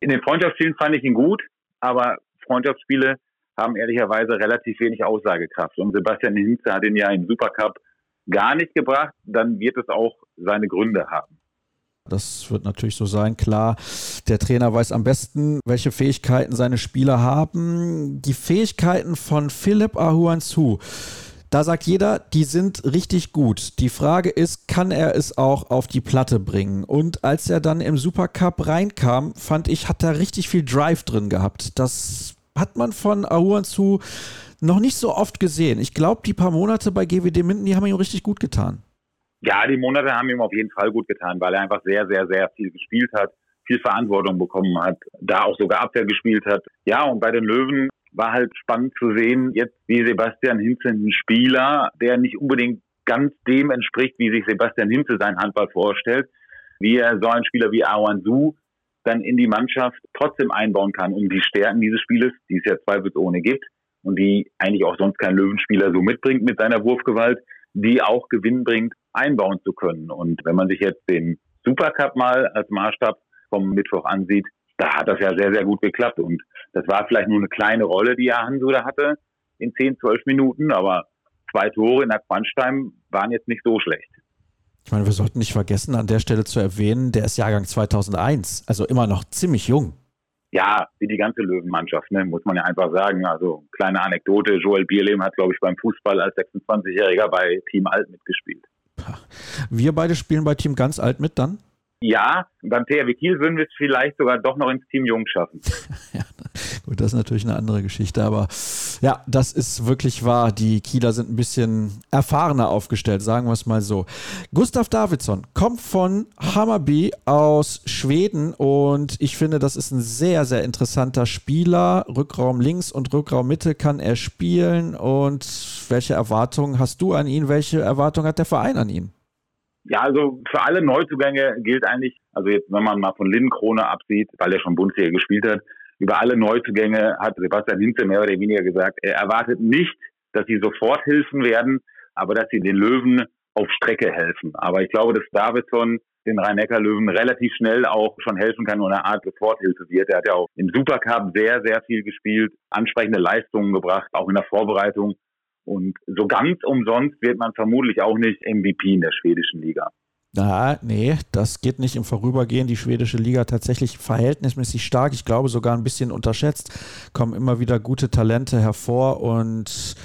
In den Freundschaftsspielen fand ich ihn gut, aber Freundschaftsspiele haben ehrlicherweise relativ wenig Aussagekraft. Und Sebastian Hinze hat ihn ja im Supercup gar nicht gebracht, dann wird es auch seine Gründe haben.
Das wird natürlich so sein, klar. Der Trainer weiß am besten, welche Fähigkeiten seine Spieler haben. Die Fähigkeiten von Philipp Ahuanzu, da sagt jeder, die sind richtig gut. Die Frage ist, kann er es auch auf die Platte bringen? Und als er dann im Supercup reinkam, fand ich, hat er richtig viel Drive drin gehabt. Das hat man von Ahuanzu noch nicht so oft gesehen. Ich glaube, die paar Monate bei GWD Minden, die haben ihm richtig gut getan.
Ja, die Monate haben ihm auf jeden Fall gut getan, weil er einfach sehr, sehr, sehr viel gespielt hat, viel Verantwortung bekommen hat, da auch sogar Abwehr gespielt hat. Ja, und bei den Löwen war halt spannend zu sehen, jetzt wie Sebastian Hinze ein Spieler, der nicht unbedingt ganz dem entspricht, wie sich Sebastian Hinze sein Handball vorstellt, wie er so einen Spieler wie Awan Su dann in die Mannschaft trotzdem einbauen kann, um die Stärken dieses Spieles, die es ja zweifelsohne gibt und die eigentlich auch sonst kein Löwenspieler so mitbringt mit seiner Wurfgewalt, die auch Gewinn bringt, einbauen zu können. Und wenn man sich jetzt den Supercup mal als Maßstab vom Mittwoch ansieht, da hat das ja sehr, sehr gut geklappt. Und das war vielleicht nur eine kleine Rolle, die Hansu da hatte in 10, 12 Minuten, aber zwei Tore in der Quanstein waren jetzt nicht so schlecht.
Ich meine, wir sollten nicht vergessen, an der Stelle zu erwähnen, der ist Jahrgang 2001, also immer noch ziemlich jung.
Ja, wie die ganze Löwenmannschaft, ne, muss man ja einfach sagen. Also kleine Anekdote, Joel Bierlehm hat, glaube ich, beim Fußball als 26-Jähriger bei Team Alt mitgespielt.
Wir beide spielen bei Team Ganz Alt mit dann?
Ja, beim THW Kiel würden wir es vielleicht sogar doch noch ins Team Jung schaffen.
ja, gut, das ist natürlich eine andere Geschichte, aber ja, das ist wirklich wahr. Die Kieler sind ein bisschen erfahrener aufgestellt, sagen wir es mal so. Gustav Davidsson kommt von Hammarby aus Schweden und ich finde, das ist ein sehr, sehr interessanter Spieler. Rückraum links und Rückraum Mitte kann er spielen und welche Erwartungen hast du an ihn? Welche Erwartungen hat der Verein an ihn?
Ja, also für alle Neuzugänge gilt eigentlich, also jetzt, wenn man mal von Lindenkrone absieht, weil er schon Bundesliga gespielt hat, über alle Neuzugänge hat Sebastian Hinze mehr oder weniger gesagt, er erwartet nicht, dass sie sofort helfen werden, aber dass sie den Löwen auf Strecke helfen. Aber ich glaube, dass Davidson den Rhein-Neckar-Löwen relativ schnell auch schon helfen kann und eine Art Soforthilfe wird. Er hat ja auch im Supercup sehr, sehr viel gespielt, ansprechende Leistungen gebracht, auch in der Vorbereitung. Und so ganz umsonst wird man vermutlich auch nicht MVP in der schwedischen Liga.
Na, nee, das geht nicht im Vorübergehen. Die schwedische Liga tatsächlich verhältnismäßig stark. Ich glaube sogar ein bisschen unterschätzt. Kommen immer wieder gute Talente hervor. Und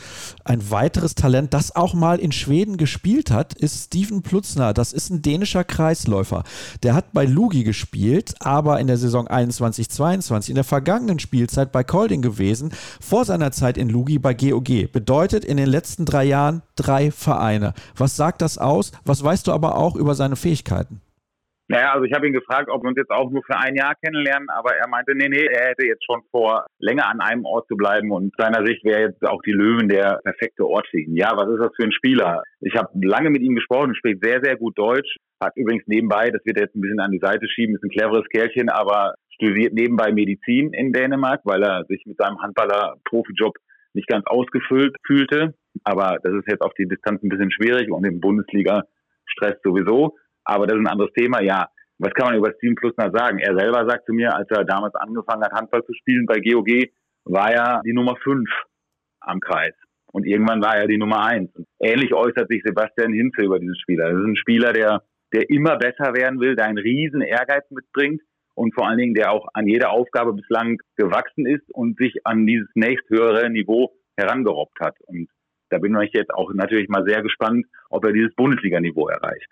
ein weiteres Talent, das auch mal in Schweden gespielt hat, ist Steven Plutzner. Das ist ein dänischer Kreisläufer. Der hat bei Lugi gespielt, aber in der Saison 21-22, in der vergangenen Spielzeit bei Kolding gewesen, vor seiner Zeit in Lugi bei GOG. Bedeutet in den letzten drei Jahren drei Vereine. Was sagt das aus? Was weißt du aber auch über seine Fähigkeiten?
Naja, also ich habe ihn gefragt, ob wir uns jetzt auch nur für ein Jahr kennenlernen, aber er meinte, nee, nee, er hätte jetzt schon vor, länger an einem Ort zu bleiben und seiner Sicht wäre jetzt auch die Löwen der perfekte Ort für ihn. Ja, was ist das für ein Spieler? Ich habe lange mit ihm gesprochen, spricht sehr, sehr gut Deutsch, hat übrigens nebenbei, das wird er jetzt ein bisschen an die Seite schieben, ist ein cleveres Kerlchen, aber studiert nebenbei Medizin in Dänemark, weil er sich mit seinem Handballer-Profijob nicht ganz ausgefüllt fühlte. Aber das ist jetzt auf die Distanz ein bisschen schwierig und im Bundesliga-Stress sowieso. Aber das ist ein anderes Thema. Ja, was kann man über Steven Plusner sagen? Er selber sagt zu mir, als er damals angefangen hat, Handball zu spielen bei GOG, war er die Nummer fünf am Kreis. Und irgendwann war er die Nummer eins. Und ähnlich äußert sich Sebastian Hinze über diesen Spieler. Das ist ein Spieler, der, der immer besser werden will, der einen riesen Ehrgeiz mitbringt und vor allen Dingen, der auch an jeder Aufgabe bislang gewachsen ist und sich an dieses nächsthöhere Niveau herangerobbt hat. Und da bin ich jetzt auch natürlich mal sehr gespannt, ob er dieses Bundesliga-Niveau erreicht.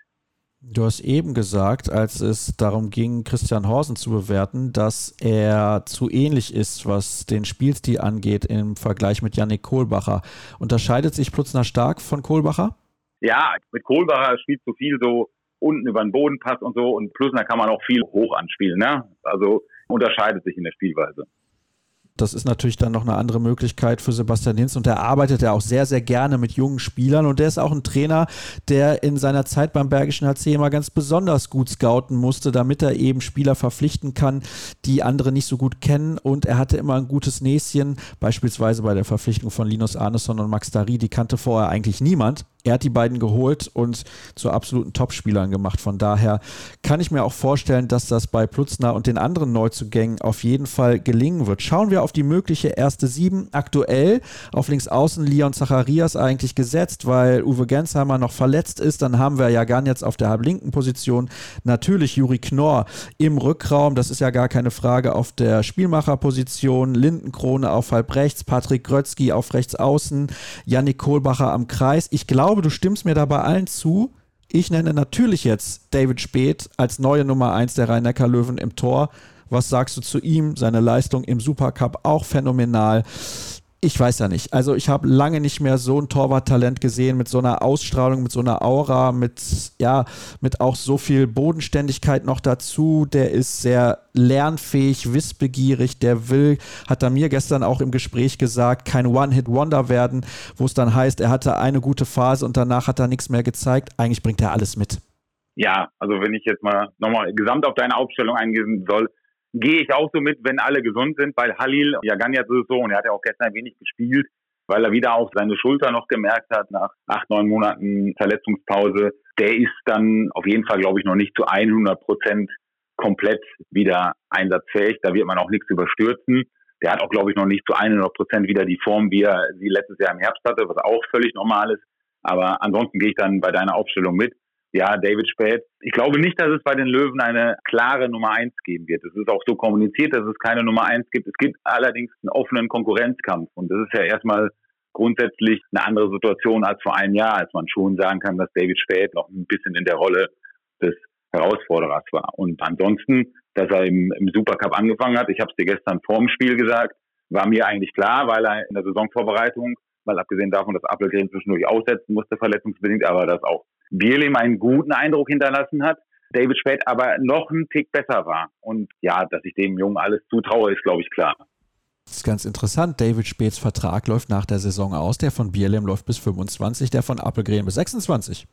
Du hast eben gesagt, als es darum ging, Christian Horsen zu bewerten, dass er zu ähnlich ist, was den Spielstil angeht im Vergleich mit Yannick Kohlbacher. Unterscheidet sich Plutzner stark von Kohlbacher?
Ja, mit Kohlbacher spielt zu viel so unten über den Bodenpass und so und Plutzner kann man auch viel hoch anspielen. Ne? Also unterscheidet sich in der Spielweise.
Das ist natürlich dann noch eine andere Möglichkeit für Sebastian Hinz. Und der arbeitet ja auch sehr, sehr gerne mit jungen Spielern. Und der ist auch ein Trainer, der in seiner Zeit beim Bergischen HC immer ganz besonders gut scouten musste, damit er eben Spieler verpflichten kann, die andere nicht so gut kennen. Und er hatte immer ein gutes Näschen, beispielsweise bei der Verpflichtung von Linus Arneson und Max Dari, die kannte vorher eigentlich niemand er hat die beiden geholt und zu absoluten Topspielern gemacht. Von daher kann ich mir auch vorstellen, dass das bei Plutzner und den anderen Neuzugängen auf jeden Fall gelingen wird. Schauen wir auf die mögliche erste Sieben. Aktuell auf links außen Leon Zacharias eigentlich gesetzt, weil Uwe Gensheimer noch verletzt ist. Dann haben wir ja gar jetzt auf der halblinken Position natürlich Juri Knorr im Rückraum. Das ist ja gar keine Frage auf der Spielmacherposition. Lindenkrone auf halb rechts, Patrick Grötzky auf rechts außen, Yannick Kohlbacher am Kreis. Ich glaube, glaube, du stimmst mir dabei allen zu. Ich nenne natürlich jetzt David Speth als neue Nummer 1 der Rhein-Neckar-Löwen im Tor. Was sagst du zu ihm? Seine Leistung im Supercup auch phänomenal ich weiß ja nicht. Also ich habe lange nicht mehr so ein Torwarttalent gesehen mit so einer Ausstrahlung, mit so einer Aura, mit ja, mit auch so viel Bodenständigkeit noch dazu. Der ist sehr lernfähig, wissbegierig, der will, hat er mir gestern auch im Gespräch gesagt, kein One-Hit-Wonder werden, wo es dann heißt, er hatte eine gute Phase und danach hat er nichts mehr gezeigt. Eigentlich bringt er alles mit.
Ja, also wenn ich jetzt mal nochmal gesamt auf deine Aufstellung eingehen soll, gehe ich auch so mit, wenn alle gesund sind, weil Halil, ja Ganjat ist es so, und er hat ja auch gestern ein wenig gespielt, weil er wieder auch seine Schulter noch gemerkt hat nach acht, neun Monaten Verletzungspause. Der ist dann auf jeden Fall, glaube ich, noch nicht zu 100 Prozent komplett wieder einsatzfähig. Da wird man auch nichts überstürzen. Der hat auch, glaube ich, noch nicht zu 100 Prozent wieder die Form, wie er sie letztes Jahr im Herbst hatte, was auch völlig normal ist. Aber ansonsten gehe ich dann bei deiner Aufstellung mit ja, David Spät. Ich glaube nicht, dass es bei den Löwen eine klare Nummer eins geben wird. Es ist auch so kommuniziert, dass es keine Nummer eins gibt. Es gibt allerdings einen offenen Konkurrenzkampf. Und das ist ja erstmal grundsätzlich eine andere Situation als vor einem Jahr, als man schon sagen kann, dass David Spät noch ein bisschen in der Rolle des Herausforderers war. Und ansonsten, dass er im, im Supercup angefangen hat, ich habe es dir gestern vorm Spiel gesagt, war mir eigentlich klar, weil er in der Saisonvorbereitung, mal abgesehen davon, dass Appelgren zwischendurch aussetzen musste, verletzungsbedingt, aber das auch Bierlehm einen guten Eindruck hinterlassen hat. David Spät aber noch ein Tick besser war. Und ja, dass ich dem Jungen alles zutraue, ist, glaube ich, klar.
Das ist ganz interessant. David Späts Vertrag läuft nach der Saison aus. Der von Bierlehm läuft bis 25, der von Appelgren bis 26.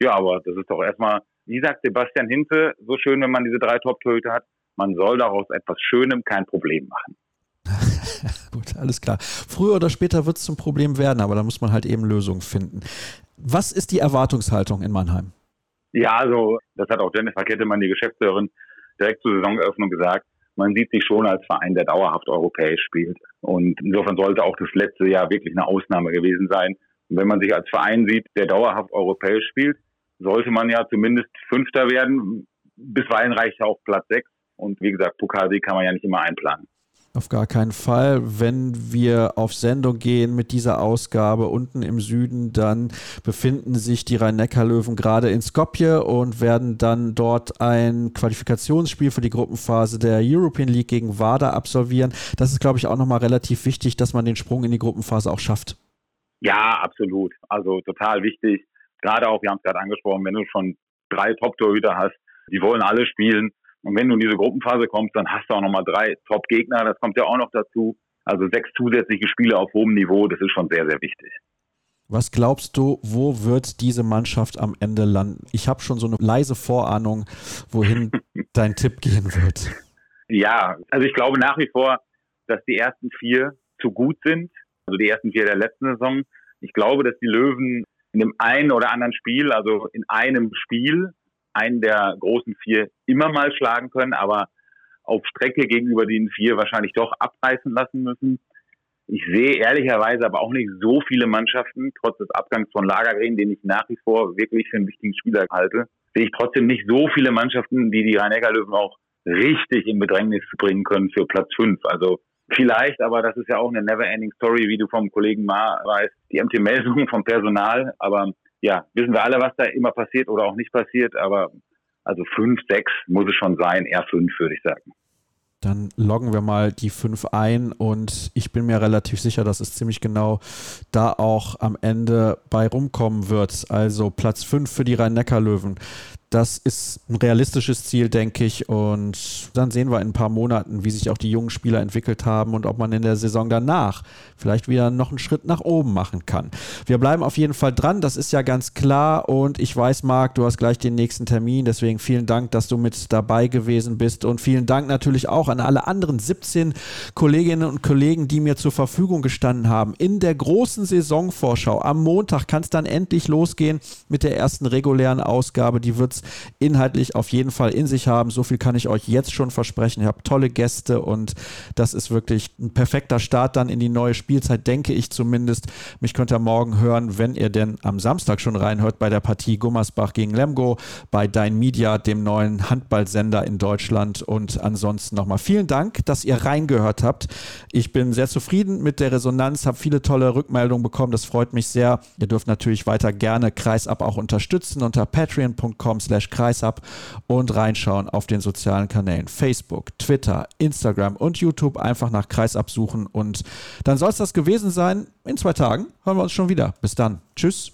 Ja, aber das ist doch erstmal, wie sagt Sebastian Hinze, so schön, wenn man diese drei Top-Töte hat. Man soll daraus etwas Schönem kein Problem machen.
Gut, alles klar. Früher oder später wird es zum Problem werden, aber da muss man halt eben Lösungen finden. Was ist die Erwartungshaltung in Mannheim?
Ja, also das hat auch Jennifer Kettemann, die Geschäftsführerin, direkt zur Saisoneröffnung gesagt. Man sieht sich schon als Verein, der dauerhaft europäisch spielt. Und insofern sollte auch das letzte Jahr wirklich eine Ausnahme gewesen sein. Und wenn man sich als Verein sieht, der dauerhaft europäisch spielt, sollte man ja zumindest Fünfter werden. Bisweilen reicht auch Platz sechs. Und wie gesagt, Pokalsieg kann man ja nicht immer einplanen.
Auf gar keinen Fall. Wenn wir auf Sendung gehen mit dieser Ausgabe unten im Süden, dann befinden sich die Rhein-Neckar-Löwen gerade in Skopje und werden dann dort ein Qualifikationsspiel für die Gruppenphase der European League gegen WADA absolvieren. Das ist, glaube ich, auch nochmal relativ wichtig, dass man den Sprung in die Gruppenphase auch schafft.
Ja, absolut. Also total wichtig. Gerade auch, wir haben es gerade angesprochen, wenn du schon drei Top-Torhüter hast, die wollen alle spielen und wenn du in diese Gruppenphase kommst, dann hast du auch nochmal drei Top-Gegner. Das kommt ja auch noch dazu. Also sechs zusätzliche Spiele auf hohem Niveau, das ist schon sehr, sehr wichtig.
Was glaubst du, wo wird diese Mannschaft am Ende landen? Ich habe schon so eine leise Vorahnung, wohin dein Tipp gehen wird.
Ja, also ich glaube nach wie vor, dass die ersten vier zu gut sind. Also die ersten vier der letzten Saison. Ich glaube, dass die Löwen in dem einen oder anderen Spiel, also in einem Spiel, einen der großen vier immer mal schlagen können, aber auf Strecke gegenüber den vier wahrscheinlich doch abreißen lassen müssen. Ich sehe ehrlicherweise aber auch nicht so viele Mannschaften, trotz des Abgangs von Lagergren, den ich nach wie vor wirklich für einen wichtigen Spieler halte, sehe ich trotzdem nicht so viele Mannschaften, die die Rhein-Neckar-Löwen auch richtig in Bedrängnis bringen können für Platz fünf. Also vielleicht, aber das ist ja auch eine never-ending Story, wie du vom Kollegen Ma weißt, die MT-Meldung vom Personal, aber ja, wissen wir alle, was da immer passiert oder auch nicht passiert, aber also fünf, sechs muss es schon sein, eher fünf, würde ich sagen.
Dann loggen wir mal die fünf ein und ich bin mir relativ sicher, dass es ziemlich genau da auch am Ende bei rumkommen wird. Also Platz fünf für die Rhein-Neckar-Löwen. Das ist ein realistisches Ziel, denke ich. Und dann sehen wir in ein paar Monaten, wie sich auch die jungen Spieler entwickelt haben und ob man in der Saison danach vielleicht wieder noch einen Schritt nach oben machen kann. Wir bleiben auf jeden Fall dran, das ist ja ganz klar. Und ich weiß, Marc, du hast gleich den nächsten Termin. Deswegen vielen Dank, dass du mit dabei gewesen bist. Und vielen Dank natürlich auch an alle anderen 17 Kolleginnen und Kollegen, die mir zur Verfügung gestanden haben. In der großen Saisonvorschau am Montag kann es dann endlich losgehen mit der ersten regulären Ausgabe. Die wird es inhaltlich auf jeden Fall in sich haben. So viel kann ich euch jetzt schon versprechen. Ich habe tolle Gäste und das ist wirklich ein perfekter Start dann in die neue Spielzeit, denke ich zumindest. Mich könnt ihr morgen hören, wenn ihr denn am Samstag schon reinhört bei der Partie Gummersbach gegen Lemgo, bei Dein Media, dem neuen Handballsender in Deutschland. Und ansonsten nochmal vielen Dank, dass ihr reingehört habt. Ich bin sehr zufrieden mit der Resonanz, habe viele tolle Rückmeldungen bekommen. Das freut mich sehr. Ihr dürft natürlich weiter gerne Kreisab auch unterstützen unter patreon.com slash kreisab und reinschauen auf den sozialen Kanälen Facebook, Twitter, Instagram und YouTube. Einfach nach Kreisab suchen und dann soll es das gewesen sein. In zwei Tagen hören wir uns schon wieder. Bis dann. Tschüss.